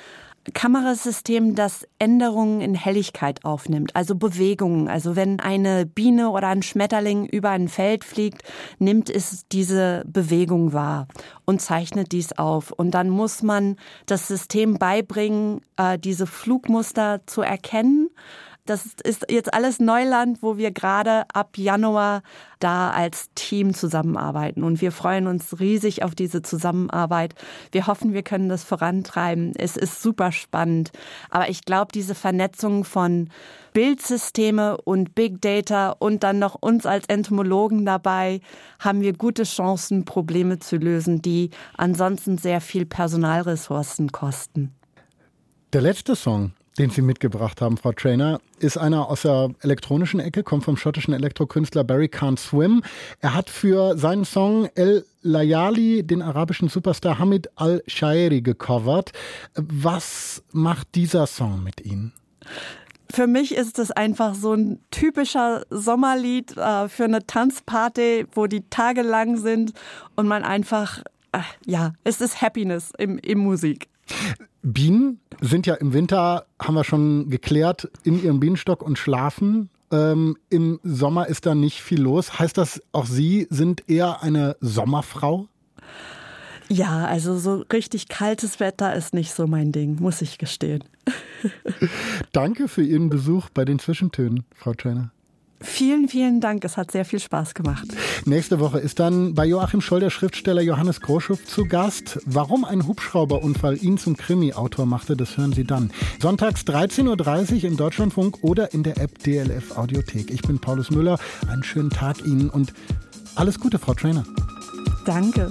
Kamerasystem, das Änderungen in Helligkeit aufnimmt, also Bewegungen. Also wenn eine Biene oder ein Schmetterling über ein Feld fliegt, nimmt es diese Bewegung wahr und zeichnet dies auf. Und dann muss man das System beibringen, äh, diese Flugmuster zu erkennen Das ist jetzt alles Neuland, wo wir gerade ab Januar da als Team zusammenarbeiten. Und wir freuen uns riesig auf diese Zusammenarbeit. Wir hoffen, wir können das vorantreiben. Es ist super spannend. Aber ich glaube, diese Vernetzung von Bildsysteme und Big Data und dann noch uns als Entomologen dabei, haben wir gute Chancen, Probleme zu lösen, die ansonsten sehr viel Personalressourcen kosten. Der letzte Song, den Sie mitgebracht haben, Frau Trainer, ist einer aus der elektronischen Ecke, kommt vom schottischen Elektrokünstler Barry Can't Swim. Er hat für seinen Song El Layali den arabischen Superstar Hamid Al-Shairi gecovert. Was macht dieser Song mit Ihnen? Für mich ist es einfach so ein typischer Sommerlied äh, für eine Tanzparty, wo die Tage lang sind und man einfach, äh, ja, es ist Happiness im, im Musik. Bienen sind ja im Winter, haben wir schon geklärt, in ihrem Bienenstock und schlafen. Ähm, Im Sommer ist da nicht viel los. Heißt das, auch Sie sind eher eine Sommerfrau? Ja, also so richtig kaltes Wetter ist nicht so mein Ding, muss ich gestehen. Danke für Ihren Besuch bei den Zwischentönen, Frau Trainer. Vielen, vielen Dank. Es hat sehr viel Spaß gemacht. Nächste Woche ist dann bei Joachim Scholl der Schriftsteller Johannes Groschow zu Gast. Warum ein Hubschrauberunfall ihn zum Krimi-Autor machte, das hören Sie dann. Sonntags 13.30 Uhr im Deutschlandfunk oder in der App DLF Audiothek. Ich bin Paulus Müller. Einen schönen Tag Ihnen und alles Gute, Frau Trainer. Danke.